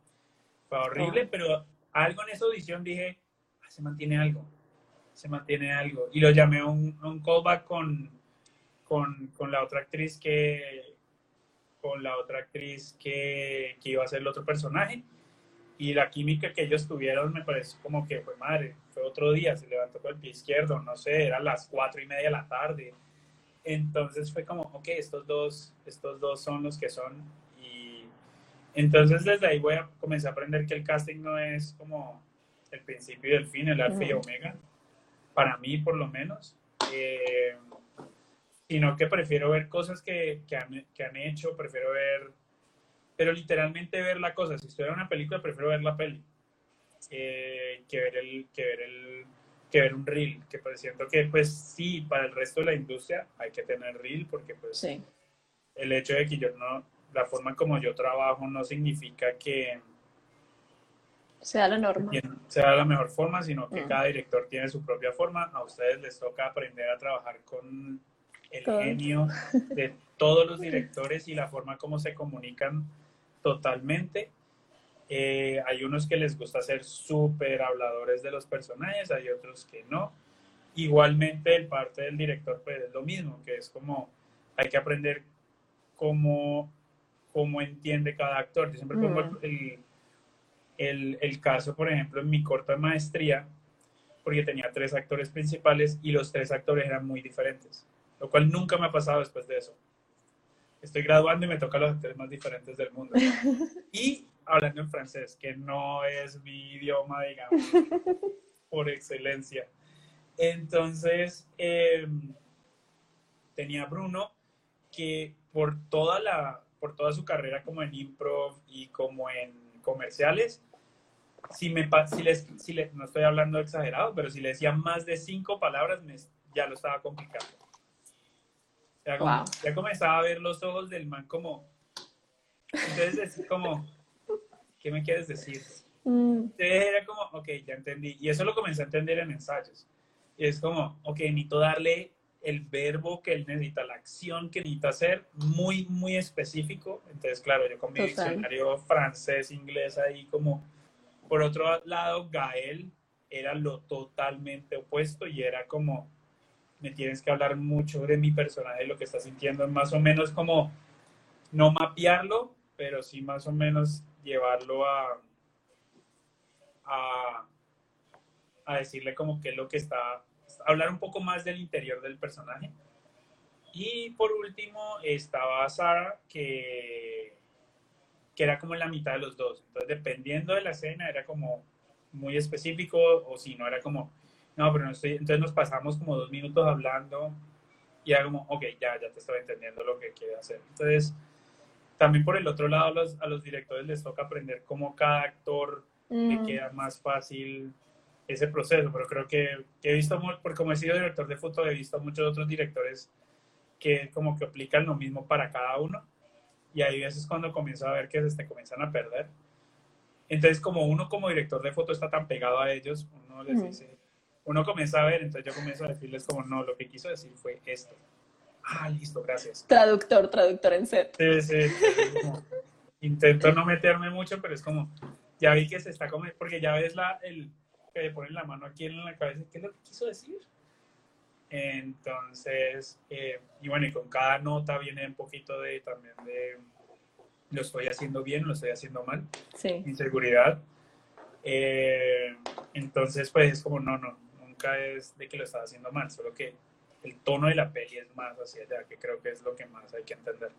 Fue horrible, oh. pero algo en esa audición dije, ah, se mantiene algo, se mantiene algo. Y lo llamé a un, un callback con, con, con la otra actriz que, con la otra actriz que, que iba a ser el otro personaje. Y la química que ellos tuvieron me parece como que fue madre. Fue otro día, se levantó con el pie izquierdo, no sé, eran las cuatro y media de la tarde. Entonces fue como, ok, estos dos, estos dos son los que son. Y entonces desde ahí voy a comenzar a aprender que el casting no es como el principio y el fin, el alfa y omega. Para mí, por lo menos. Eh, sino que prefiero ver cosas que, que, han, que, han, hecho, prefiero ver, pero literalmente ver la cosa. Si estoy en una película, prefiero ver la peli eh, que, ver el, que, ver el, que ver un reel, que pues siento que pues sí, para el resto de la industria hay que tener reel, porque pues el hecho de que yo no, la forma como yo trabajo no significa que sea la norma. Sea la mejor forma, sino que mm. cada director tiene su propia forma. A ustedes les toca aprender a trabajar con el genio de todos los directores y la forma como se comunican totalmente. Eh, hay unos que les gusta ser súper habladores de los personajes, hay otros que no. Igualmente, el parte del director pues, es lo mismo, que es como hay que aprender cómo, cómo entiende cada actor. Yo siempre pongo mm. el, el, el, caso, por ejemplo, en mi corta maestría, porque tenía tres actores principales y los tres actores eran muy diferentes lo cual nunca me ha pasado después de eso. Estoy graduando y me toca los actores más diferentes del mundo. Y hablando en francés, que no es mi idioma, digamos, por excelencia. Entonces, em, tenía Bruno que por toda, la, por toda su carrera como en improv y como en comerciales, si me si les, si les, no estoy hablando exagerado, pero si le decía más de cinco palabras, me, ya lo estaba complicando. Ya, comenzaba a ver los ojos del man como... Entonces, como, ¿qué me quieres decir? Mm. Entonces era como, ok, ya entendí. Y eso lo comencé a entender en ensayos. Y es como, ok, necesito darle el verbo que él necesita, la acción que necesita hacer, muy, muy específico. Entonces, claro, yo con mi diccionario francés, inglés ahí como... Por otro lado, Gael, era lo totalmente opuesto y era como, me tienes que hablar mucho de mi personaje, de lo que está sintiendo, más o menos como no mapearlo, pero sí más o menos llevarlo a, a, a decirle como qué es lo que está, hablar un poco más del interior del personaje. Y por último estaba Sara, que, que era como en la mitad de los dos. Entonces, dependiendo de la escena, era como muy específico, o si no, era como, no, pero no estoy. Entonces nos pasamos como dos minutos hablando y era como, ok, ya, ya te estaba entendiendo lo que quiere hacer. Entonces, también por el otro lado, a los, a los directores les toca aprender cómo cada actor le Mm, queda más fácil ese proceso, pero creo que, que he visto, porque como he sido director de foto, he visto muchos otros directores que como que aplican lo mismo para cada uno, y hay veces cuando comienzo a ver que se comienzan a perder. Entonces, como uno como director de foto está tan pegado a ellos, uno les dice, uno comienza a ver, entonces yo comienzo a decirles como, no, lo que quiso decir fue esto. Ah, listo, gracias. Traductor, traductor en set. Sí, sí, es como- intento no meterme mucho, pero es como, ya vi que se está comiendo, porque ya ves la, el, que le ponen la mano aquí en la cabeza, ¿qué es lo que quiso decir? Entonces, eh, y bueno, y con cada nota viene un poquito de también de, lo estoy haciendo bien, lo estoy haciendo mal, Sí. inseguridad. Eh, entonces, pues es como, no, no, nunca es de que lo estás haciendo mal, solo que el tono de la peli es más hacia allá, que creo que es lo que más hay que entender.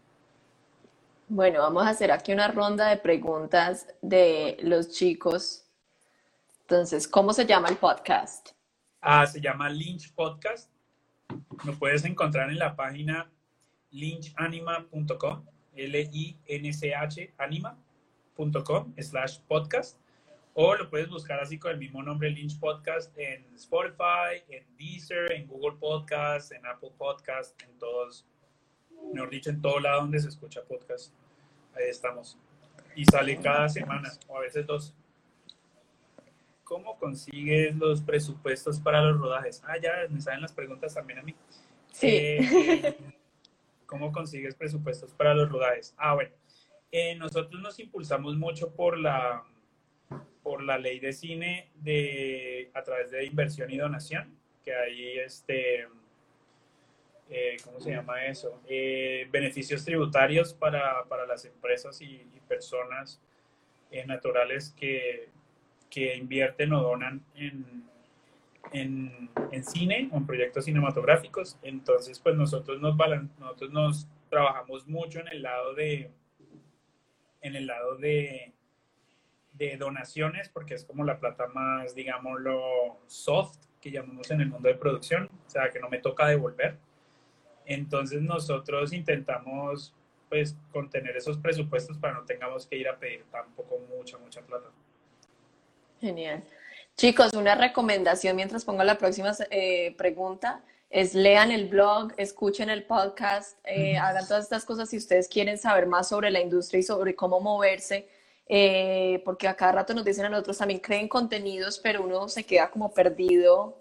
Bueno, vamos a hacer aquí una ronda de preguntas de los chicos. Entonces, ¿cómo se llama el podcast? Ah, se llama Lynch Podcast. Lo puedes encontrar en la página lynchanima.com, L-I-N-C-H anima.com slash podcast. O lo puedes buscar así con el mismo nombre, Lynch Podcast, en Spotify, en Deezer, en Google Podcast, en Apple Podcast, en todos, mejor dicho, en todo lado donde se escucha podcast. Ahí estamos. Y sale cada semana, o a veces dos. ¿Cómo consigues los presupuestos para los rodajes? Ah, ya me salen las preguntas también a mí. Sí. Eh, ¿Cómo consigues presupuestos para los rodajes? Ah, bueno. Eh, nosotros nos impulsamos mucho por la, por la ley de cine de, a través de inversión y donación, que hay este, eh, ¿cómo se llama eso? Eh, beneficios tributarios para, para las empresas y, y personas eh, naturales que, que invierten o donan en, en, en cine o en proyectos cinematográficos. Entonces, pues nosotros nos, nosotros nos trabajamos mucho en el lado de, en el lado de, de donaciones, porque es como la plata más, digámoslo, soft que llamamos en el mundo de producción, o sea, que no me toca devolver. Entonces nosotros intentamos pues contener esos presupuestos para no tengamos que ir a pedir tampoco mucha, mucha plata. Genial. Chicos, una recomendación mientras pongo la próxima eh, pregunta es lean el blog, escuchen el podcast, eh, hagan todas estas cosas si ustedes quieren saber más sobre la industria y sobre cómo moverse, eh, porque a cada rato nos dicen a nosotros también creen contenidos, pero uno se queda como perdido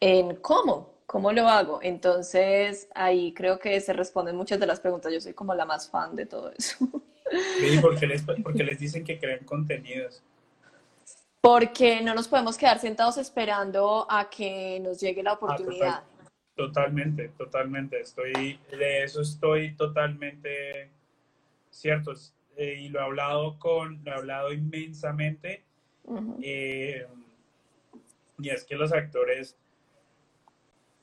en cómo, cómo lo hago. Entonces ahí creo que se responden muchas de las preguntas. Yo soy como la más fan de todo eso. ¿Y por qué les, dicen que crean contenidos? Porque no nos podemos quedar sentados esperando a que nos llegue la Ah, oportunidad. Totalmente, totalmente. Estoy, de eso estoy totalmente cierto. Eh, y lo he hablado con, lo he hablado inmensamente. Eh, y es que los actores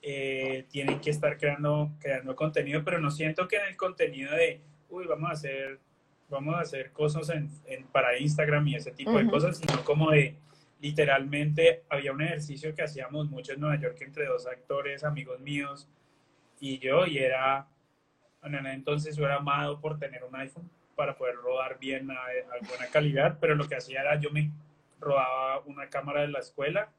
eh, tienen que estar creando, creando contenido, pero no siento que en el contenido de, uy, vamos a hacer, vamos a hacer cosas en, en- para Instagram y ese tipo de Ujú. cosas, sino como de, literalmente, había un ejercicio que hacíamos mucho en Nueva York entre dos actores, amigos míos, y yo, y era, bueno, en ese entonces yo era amado por tener un iPhone para poder rodar bien a, a buena calidad, pero lo que hacía era yo me rodaba una cámara de la escuela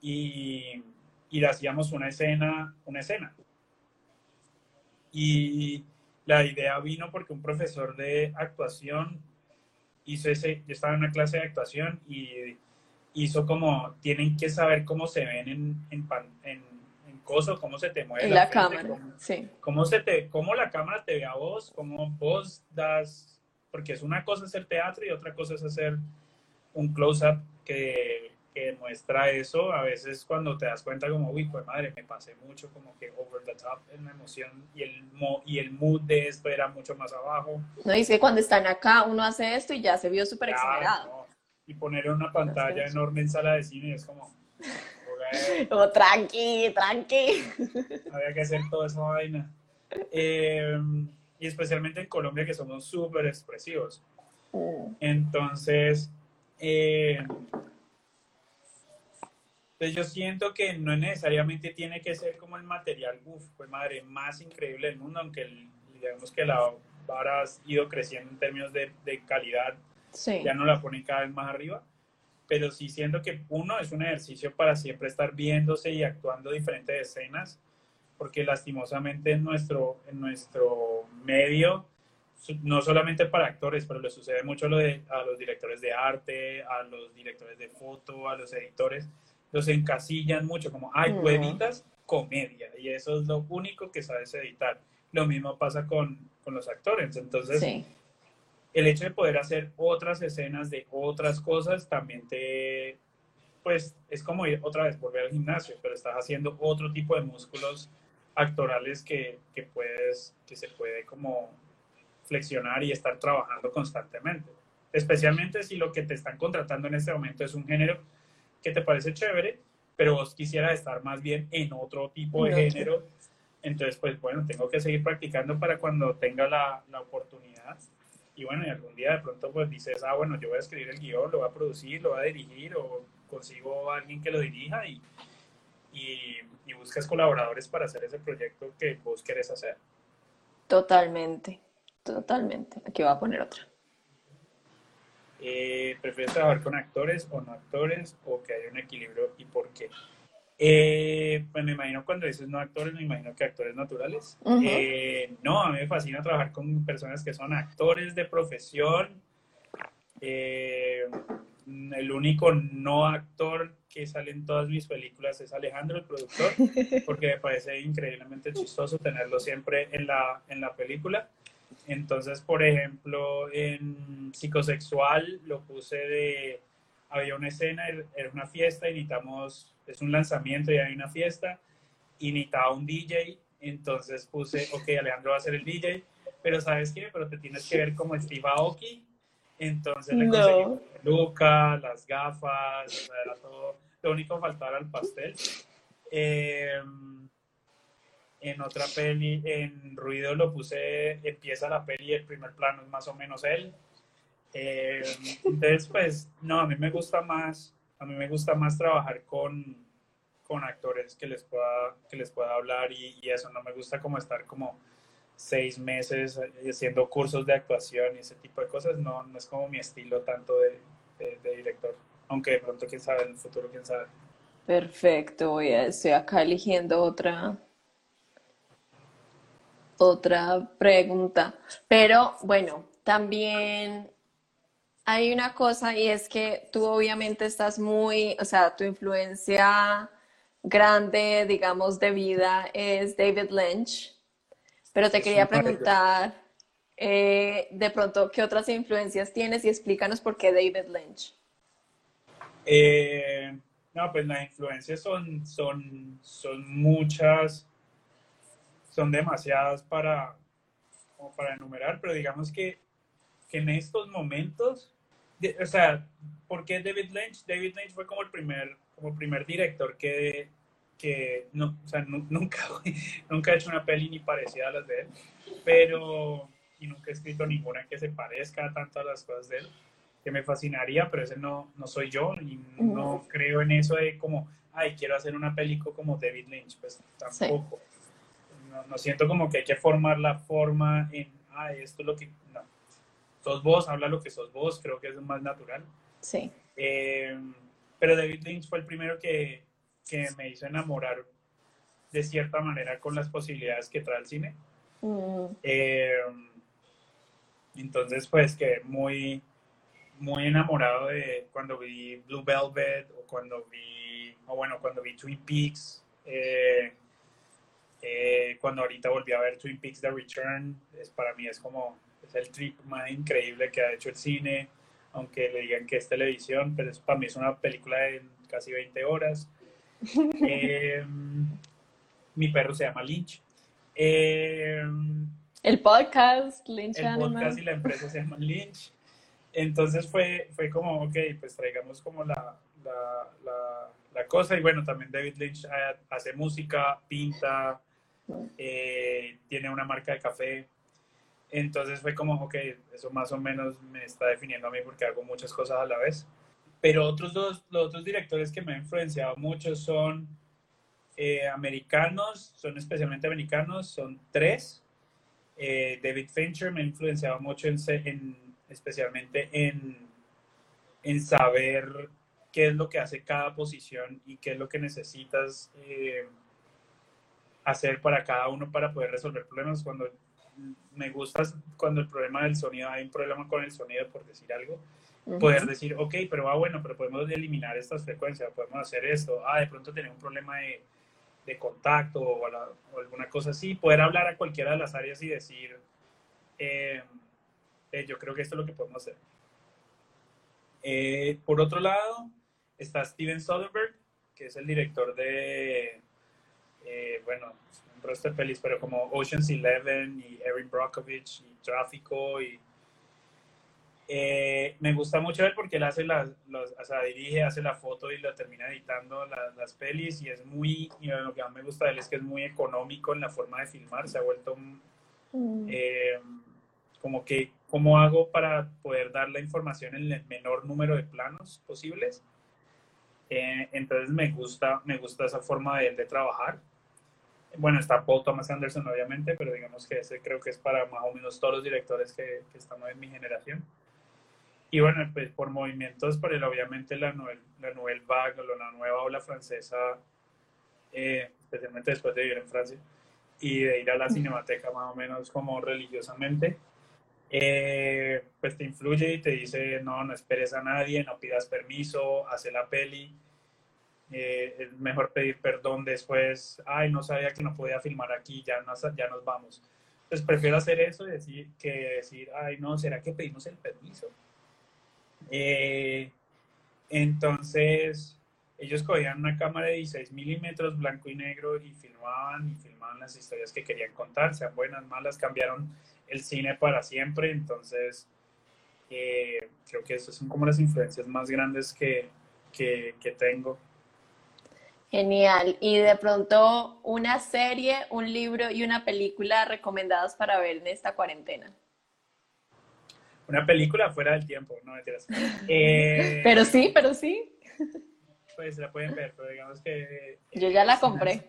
y, y le hacíamos una escena, una escena. Y la idea vino porque un profesor de actuación hizo ese, yo estaba en una clase de actuación y hizo como, tienen que saber cómo se ven en, en, pan- en, en coso, cómo se te mueve En la frente, cámara, cómo- sí. cómo se te, cómo la cámara te ve a vos, cómo vos das, porque es una cosa hacer teatro y otra cosa es hacer un close-up que, que demuestra eso, a veces cuando te das cuenta como, uy, pues madre, me pasé mucho como que over the top en la emoción y el, y el mood de esto era mucho más abajo. No, dice cuando están acá uno hace esto y ya se vio súper exagerado. Y poner una pantalla enorme en sala de cine es como... como tranqui, tranqui. Había que hacer toda esa vaina. Eh, y especialmente en Colombia que somos súper expresivos. Mm. Entonces, eh, pues yo siento que no necesariamente tiene que ser como el material, uff, pues madre, más increíble del mundo, aunque digamos que la vara ha ido creciendo en términos de, calidad, ya no la ponen cada vez más arriba, pero sí siento que uno es un ejercicio para siempre estar viéndose y actuando diferentes escenas, porque lastimosamente en nuestro, en nuestro medio, no solamente para actores, pero le sucede mucho lo de, a los directores de arte, a los directores de foto, a los editores, los encasillan mucho, como, ay, tú editas comedia, y eso es lo único que sabes editar. Lo mismo pasa con, con los actores, entonces... El hecho de poder hacer otras escenas de otras cosas también te, pues es como ir otra vez, volver al gimnasio, pero estás haciendo otro tipo de músculos actorales que, que, puedes, que se puede como flexionar y estar trabajando constantemente. Especialmente si lo que te están contratando en este momento es un género que te parece chévere, pero vos quisieras estar más bien en otro tipo de género. Entonces, pues bueno, tengo que seguir practicando para cuando tenga la, la oportunidad. Y bueno, y algún día de pronto pues dices, ah, bueno, yo voy a escribir el guion, lo voy a producir, lo voy a dirigir o consigo a alguien que lo dirija y, y, y buscas colaboradores para hacer ese proyecto que vos querés hacer. Totalmente, totalmente. Aquí voy a poner otra. Eh, ¿Prefieres trabajar con actores o no actores o que haya un equilibrio y por qué? Eh, pues me imagino cuando dices no actores, me imagino que actores naturales. Eh, no, a mí me fascina trabajar con personas que son actores de profesión. el único no actor que sale en todas mis películas es Alejandro, el productor, porque me parece increíblemente chistoso tenerlo siempre en la, en la película. Entonces, por ejemplo, en psicosexual lo puse de, había una escena, era una fiesta y necesitamos, es un lanzamiento y hay una fiesta y necesitaba un DJ, entonces puse, ok, Alejandro va a ser el DJ, pero ¿sabes qué? Pero te tienes que ver como Steve Aoki, entonces le conseguí Luca, las gafas, era todo, lo único faltaba era el pastel. Eh, en otra peli, en Ruido lo puse, empieza la peli y el primer plano es más o menos él. Eh, entonces, pues, no, a mí me gusta más, a mí me gusta más trabajar con, con actores que les pueda, que les pueda hablar y, eso, no me gusta como estar como seis meses haciendo cursos de actuación y ese tipo de cosas, no, no es como mi estilo tanto de, de, director, aunque de pronto, quién sabe, en el futuro, quién sabe. Perfecto, voy a, estoy acá eligiendo otra, otra pregunta. Pero bueno, también hay una cosa y es que tú obviamente estás muy, o sea, tu influencia grande, digamos, de vida es David Lynch. Pero te quería preguntar, eh, de pronto, ¿qué otras influencias tienes? Y explícanos por qué David Lynch. Eh, no, pues las influencias son, son, son muchas son demasiadas para, para enumerar, pero digamos que, que en estos momentos, o sea, ¿por qué David Lynch? David Lynch fue como el primer, como primer director que, que no, o sea, nunca, nunca ha hecho una peli ni parecida a las de él, pero, y nunca he escrito ninguna que se parezca tanto a las cosas de él, que me fascinaría, pero ese no, no soy yo y no creo en eso de como, ay, quiero hacer una película como David Lynch, pues tampoco no, siento como que hay que formar la forma en, ah, esto es lo que, no. Sos vos, habla lo que sos vos, creo que es más natural. Sí. Eh, pero David Lynch fue el primero que, que, me hizo enamorar de cierta manera con las posibilidades que trae el cine. Mm. Eh, entonces, pues, que muy, muy enamorado de cuando vi Blue Velvet o cuando vi, o bueno, cuando vi Twin Peaks. Eh, eh, cuando ahorita volví a ver Twin Peaks The Return, es, para mí es como es el trip más increíble que ha hecho el cine. aunque le digan que es televisión, pero es, para mí es una película de casi 20 horas. Em, mi perro se llama Lynch. Em, el podcast, Lynch El podcast y la empresa se llama Lynch. Entonces fue, fue como, ok, pues traigamos como la, la, la, cosa. Y bueno, también David Lynch hace música, pinta, eh, tiene una marca de café. Entonces fue como, ok, eso más o menos me está definiendo a mí porque hago muchas cosas a la vez. Pero otros dos, los otros directores que me han influenciado mucho son eh, americanos, son especialmente americanos, son tres. Eh, David Fincher me ha influenciado mucho en, en especialmente en, en saber qué es lo que hace cada posición y qué es lo que necesitas eh, hacer para cada uno para poder resolver problemas. Cuando me gusta, cuando el problema del sonido, hay un problema con el sonido, por decir algo, poder decir, ok, pero va ah, bueno, pero podemos eliminar estas frecuencias, podemos hacer esto, ah, de pronto tenemos un problema de, de contacto o, alguna cosa así, poder hablar a cualquiera de las áreas y decir, eh, eh, yo creo que esto es lo que podemos hacer. Eh, por otro lado, está Steven Soderbergh, que es el director de, bueno, un resto de pelis, pero como Ocean's Eleven y Erin Brockovich y Tráfico y eh, me gusta mucho él porque él hace las, o sea, dirige, hace la foto y lo termina editando las, pelis y es muy, y lo que más me gusta de él es que es muy económico en la forma de filmar, se ha vuelto mm. eh, como que, ¿cómo hago para poder dar la información en el menor número de planos posibles? Eh, entonces me gusta, me gusta esa forma de él de trabajar. Bueno, está Paul Thomas Anderson obviamente, pero digamos que ese creo que es para más o menos todos los directores que, que estamos en mi generación. Y bueno, pues por movimientos, por el, obviamente la Nouvelle, la Vague, la nueva ola francesa, eh, especialmente después de vivir en Francia, y de ir a la cinemateca más o menos como religiosamente, eh, pues te influye y te dice, no, no esperes a nadie, no pidas permiso, hace la peli, eh, es mejor pedir perdón después, ay, no sabía que no podía filmar aquí, ya nos, ya nos vamos. Pues prefiero hacer eso decir, que decir, ay, no, ¿será que pedimos el permiso? Eh, entonces, ellos cogían una cámara de 16 milímetros, blanco y negro, y filmaban y filmaban las historias que querían contar, sean buenas, malas, cambiaron el cine para siempre. Entonces, eh, creo que esas son como las influencias más grandes que, que tengo. Genial. Y de pronto, una serie, un libro y una película recomendados para ver en esta cuarentena una película fuera del tiempo, no mentiras. Eh, pero sí, pero sí. Pues la pueden ver, pero digamos que... Yo ya la compré.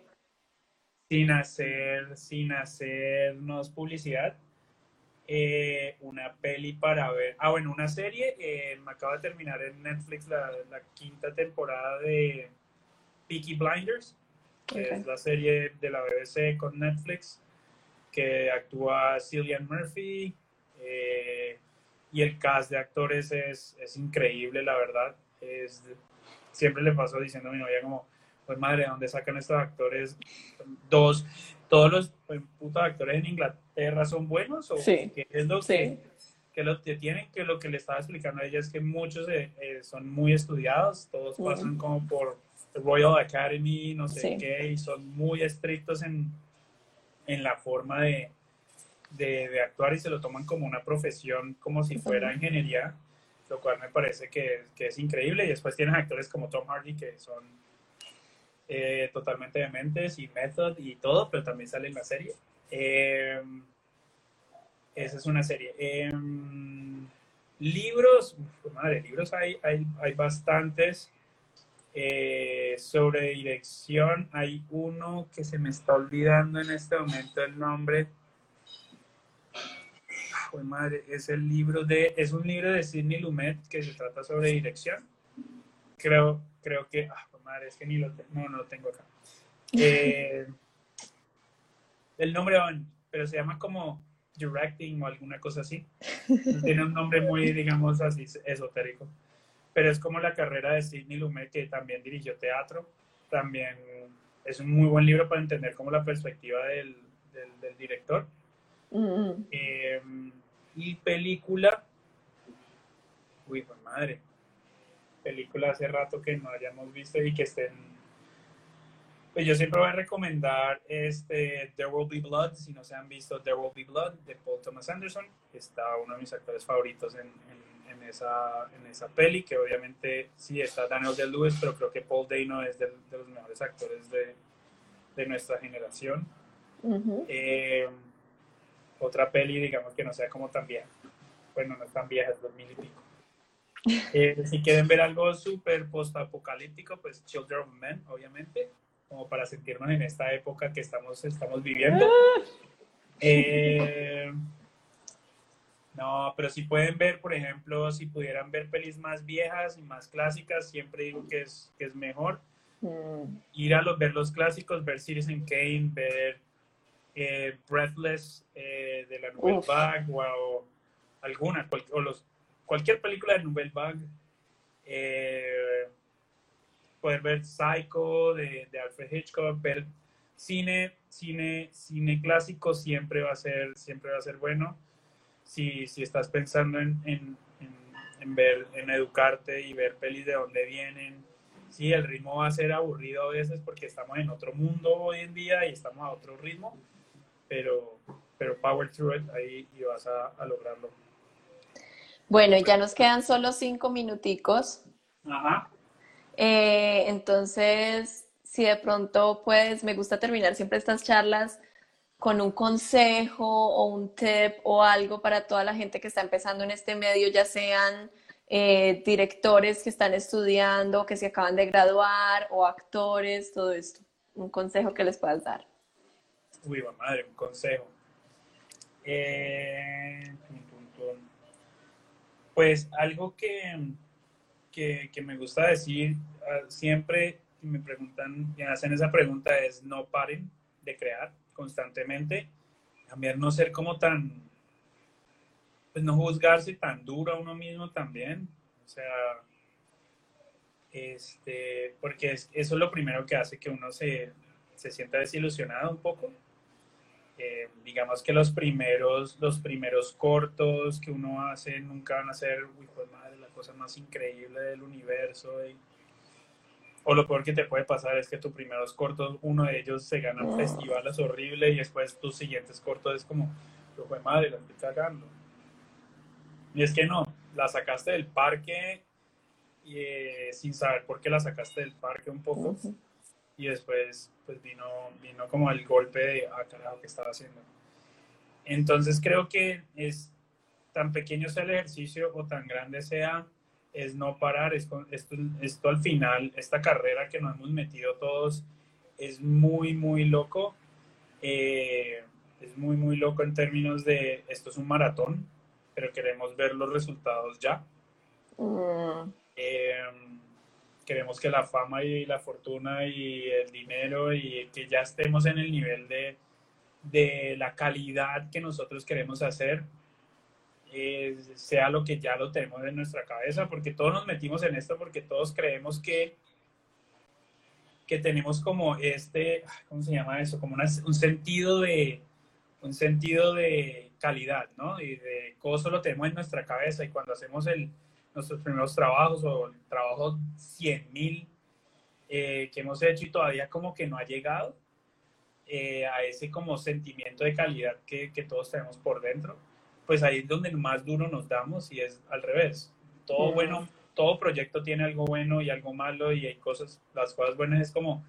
Sin hacer, sin hacernos publicidad. Eh, una peli para ver. Ah, bueno, una serie. Eh, me acaba de terminar en Netflix la, la quinta temporada de Peaky Blinders, que es la serie de la BBC con Netflix, que actúa Cillian Murphy, eh, y el cast de actores es, es increíble, la verdad. Es, siempre le paso diciendo a mi novia como, pues madre, ¿de dónde sacan estos actores? Dos, todos los pues, putos actores en Inglaterra son buenos o sí. ¿qué es lo que, que lo que tienen, que lo que le estaba explicando a ella es que muchos eh, eh, son muy estudiados, todos pasan como por Royal Academy, no sé qué, y son muy estrictos en, en la forma de, de, actuar y se lo toman como una profesión, como si fuera ingeniería, lo cual me parece que, que es increíble. Y después tienes actores como Tom Hardy que son eh, totalmente dementes y Method y todo, pero también sale en la serie. Eh, esa es una serie. Eh, libros, madre, libros hay, hay, hay bastantes. Sobre dirección hay uno que se me está olvidando en este momento el nombre madre, es el libro de, es un libro de Sidney Lumet que se trata sobre dirección. Creo, creo que, ah, madre, es que ni lo tengo, no, no lo tengo acá. Eh, el nombre, pero se llama como directing o alguna cosa así. Tiene un nombre muy, digamos así, esotérico. Pero es como la carrera de Sidney Lumet, que también dirigió teatro. También es un muy buen libro para entender como la perspectiva del, del, director. Mm-hmm. Eh, y película, Uy, pues madre. Película hace rato que no hayamos visto y que estén. Pues yo siempre voy a recomendar este There Will Be Blood. Si no se han visto There Will Be Blood de Paul Thomas Anderson, está uno de mis actores favoritos en, en, esa, en esa peli. Que obviamente sí está Daniel de Lewis, pero creo que Paul Dano es de, los mejores actores de, de nuestra generación. Eh, otra peli, digamos que no sea como tan vieja. Bueno, no es tan vieja, es 2000 y pico. Eh, si quieren ver algo súper post-apocalíptico, pues Children of Men, obviamente, como para sentirnos en esta época que estamos, estamos viviendo. Eh, no, pero si pueden ver, por ejemplo, si pudieran ver pelis más viejas y más clásicas, siempre digo que es, que es mejor. Mm. Ir a los, ver los clásicos, ver Citizen Kane, ver eh, Breathless eh, de la Nouvelle Vague o, alguna, o los, cualquier película de Nouvelle Vague. Eh, poder ver Psycho de, Alfred Hitchcock, ver cine, cine, cine clásico siempre va a ser, siempre va a ser bueno. Si, si estás pensando en, en, en, ver, en educarte y ver pelis de dónde vienen, sí, el ritmo va a ser aburrido a veces porque estamos en otro mundo hoy en día y estamos a otro ritmo, pero, pero power through it ahí y vas a, lograrlo. Bueno, ya nos quedan solo cinco minuticos. Ajá. Eh, entonces, si de pronto puedes, me gusta terminar siempre estas charlas con un consejo o un tip o algo para toda la gente que está empezando en este medio, ya sean eh, directores que están estudiando, que se acaban de graduar o actores, todo esto. Un consejo que les puedas dar. Uy, madre, un consejo. Eh, pues algo que, que, me gusta decir ah, siempre me preguntan, me hacen esa pregunta es no paren de crear constantemente, también no ser como tan, pues no juzgarse tan duro a uno mismo también, o sea, este, porque eso es lo primero que hace que uno se, se sienta desilusionado un poco eh, digamos que los primeros, los primeros cortos que uno hace nunca van a ser, uy, pues madre, la cosa más increíble del universo. O lo peor que te puede pasar es que tus primeros cortos, uno de ellos se gana un festival, es horrible, y después tus siguientes cortos es como, pues madre, la estoy cagando. Y es que no, la sacaste del parque eh, sin saber por qué la sacaste del parque un poco y después pues vino, vino como el golpe de, ah, carajo, ¿qué estaba haciendo? Entonces creo que es tan pequeño sea el ejercicio o tan grande sea, es no parar, es, esto, esto al final, esta carrera que nos hemos metido todos, es muy, muy loco. Eh, es muy, muy loco en términos de esto es un maratón, pero queremos ver los resultados ya. Mm. Eh, queremos que la fama y la fortuna y el dinero y que ya estemos en el nivel de, de la calidad que nosotros queremos hacer, eh, sea lo que ya lo tenemos en nuestra cabeza, porque todos nos metimos en esto porque todos creemos que que tenemos como este, ¿cómo se llama eso? Como un sentido de, un sentido de calidad, ¿no? Y de cómo lo tenemos en nuestra cabeza y cuando hacemos el, nuestros primeros trabajos o el trabajo 100 mil eh, que hemos hecho y todavía como que no ha llegado eh, a ese como sentimiento de calidad que, que, todos tenemos por dentro, pues ahí es donde más duro nos damos y es al revés. Todo bueno, todo proyecto tiene algo bueno y algo malo y hay cosas, las cosas buenas es como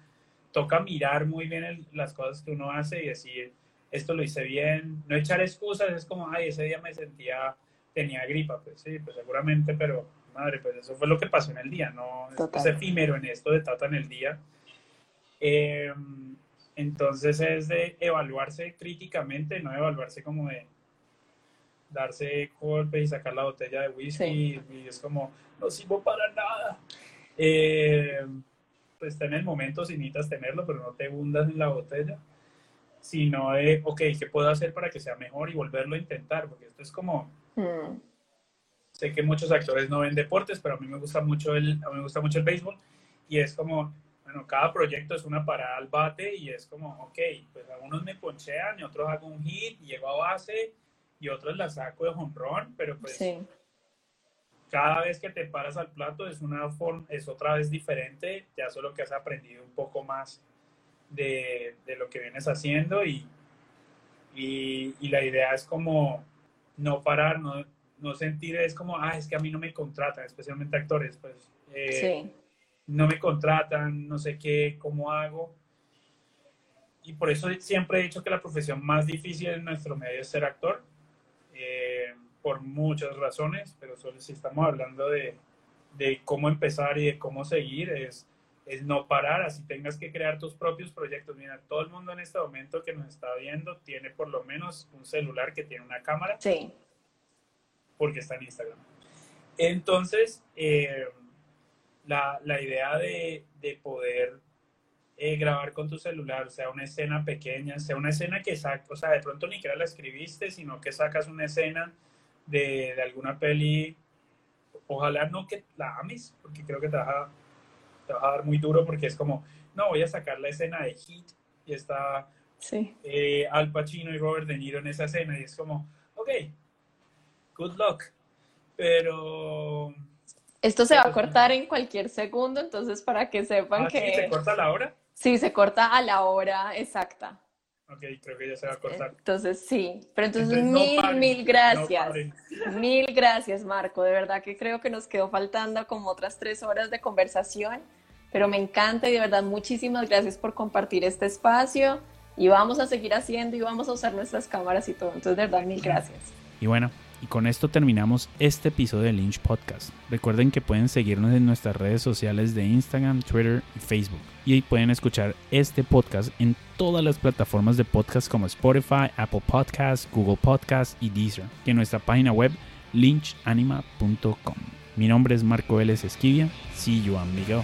toca mirar muy bien las cosas que uno hace y decir, esto lo hice bien, no echar excusas, es como, ay, ese día me sentía tenía gripa, pues sí, pues seguramente, pero madre, pues eso fue lo que pasó en el día, ¿no? Es efímero en esto de Tata en el día. Em, entonces es de evaluarse críticamente, no evaluarse como de darse golpes y sacar la botella de whisky y es como, no sirvo para nada. Em, pues ten el momento si necesitas tenerlo, pero no te hundas en la botella, sino de, ok, ¿qué puedo hacer para que sea mejor y volverlo a intentar? Porque esto es como, Mm. Sé que muchos actores no ven deportes, pero a mí me gusta mucho el, a mí me gusta mucho el béisbol y es como, bueno, cada proyecto es una parada al bate y es como, ok, pues algunos me ponchean y otros hago un hit y llego a base y otros la saco de run, pero pues cada vez que te paras al plato es una forma, es otra vez diferente, ya solo que has aprendido un poco más de, de lo que vienes haciendo y, y, y, la idea es como no parar, no, no, sentir, es como, ah, es que a mí no me contratan, especialmente actores, pues eh, sí. no me contratan, no sé qué, cómo hago. Y por eso siempre he dicho que la profesión más difícil en nuestro medio es ser actor. Eh, por muchas razones, pero solo si estamos hablando de, de, cómo empezar y de cómo seguir, es, es no parar, así tengas que crear tus propios proyectos. Mira, todo el mundo en este momento que nos está viendo tiene por lo menos un celular que tiene una cámara. Sí. Porque está en Instagram. Entonces, eh, la, la, idea de, de poder eh, grabar con tu celular, sea una escena pequeña, sea una escena que sacas, o sea, de pronto ni siquiera la escribiste, sino que sacas una escena de, de, alguna peli, ojalá no que la ames, porque creo que te va, a, te va, a, dar muy duro, porque es como, no, voy a sacar la escena de Heat y está sí. eh, Al Pacino y Robert De Niro en esa escena, y es como, ok, good luck, pero... Esto se va a cortar en cualquier segundo, entonces para que sepan ¿Ah, que... ¿Se corta la hora? Sí, se corta a la hora exacta. Ok, creo que ya se va a cortar. Entonces, sí. Pero entonces, mil, mil gracias. No mil gracias, Marco. De verdad que creo que nos quedó faltando como otras tres horas de conversación. Pero me encanta y de verdad muchísimas gracias por compartir este espacio. Y vamos a seguir haciendo y vamos a usar nuestras cámaras y todo. Entonces, de verdad, mil gracias. Y bueno, y con esto terminamos este episodio de Lynch Podcast. Recuerden que pueden seguirnos en nuestras redes sociales de Instagram, Twitter y Facebook. Y ahí pueden escuchar este podcast en todas las plataformas de podcast como Spotify, Apple Podcasts, Google Podcasts y Deezer. Y en nuestra página web lynchanima.com. Mi nombre es Marco Vélez Esquivia. See you, amigo.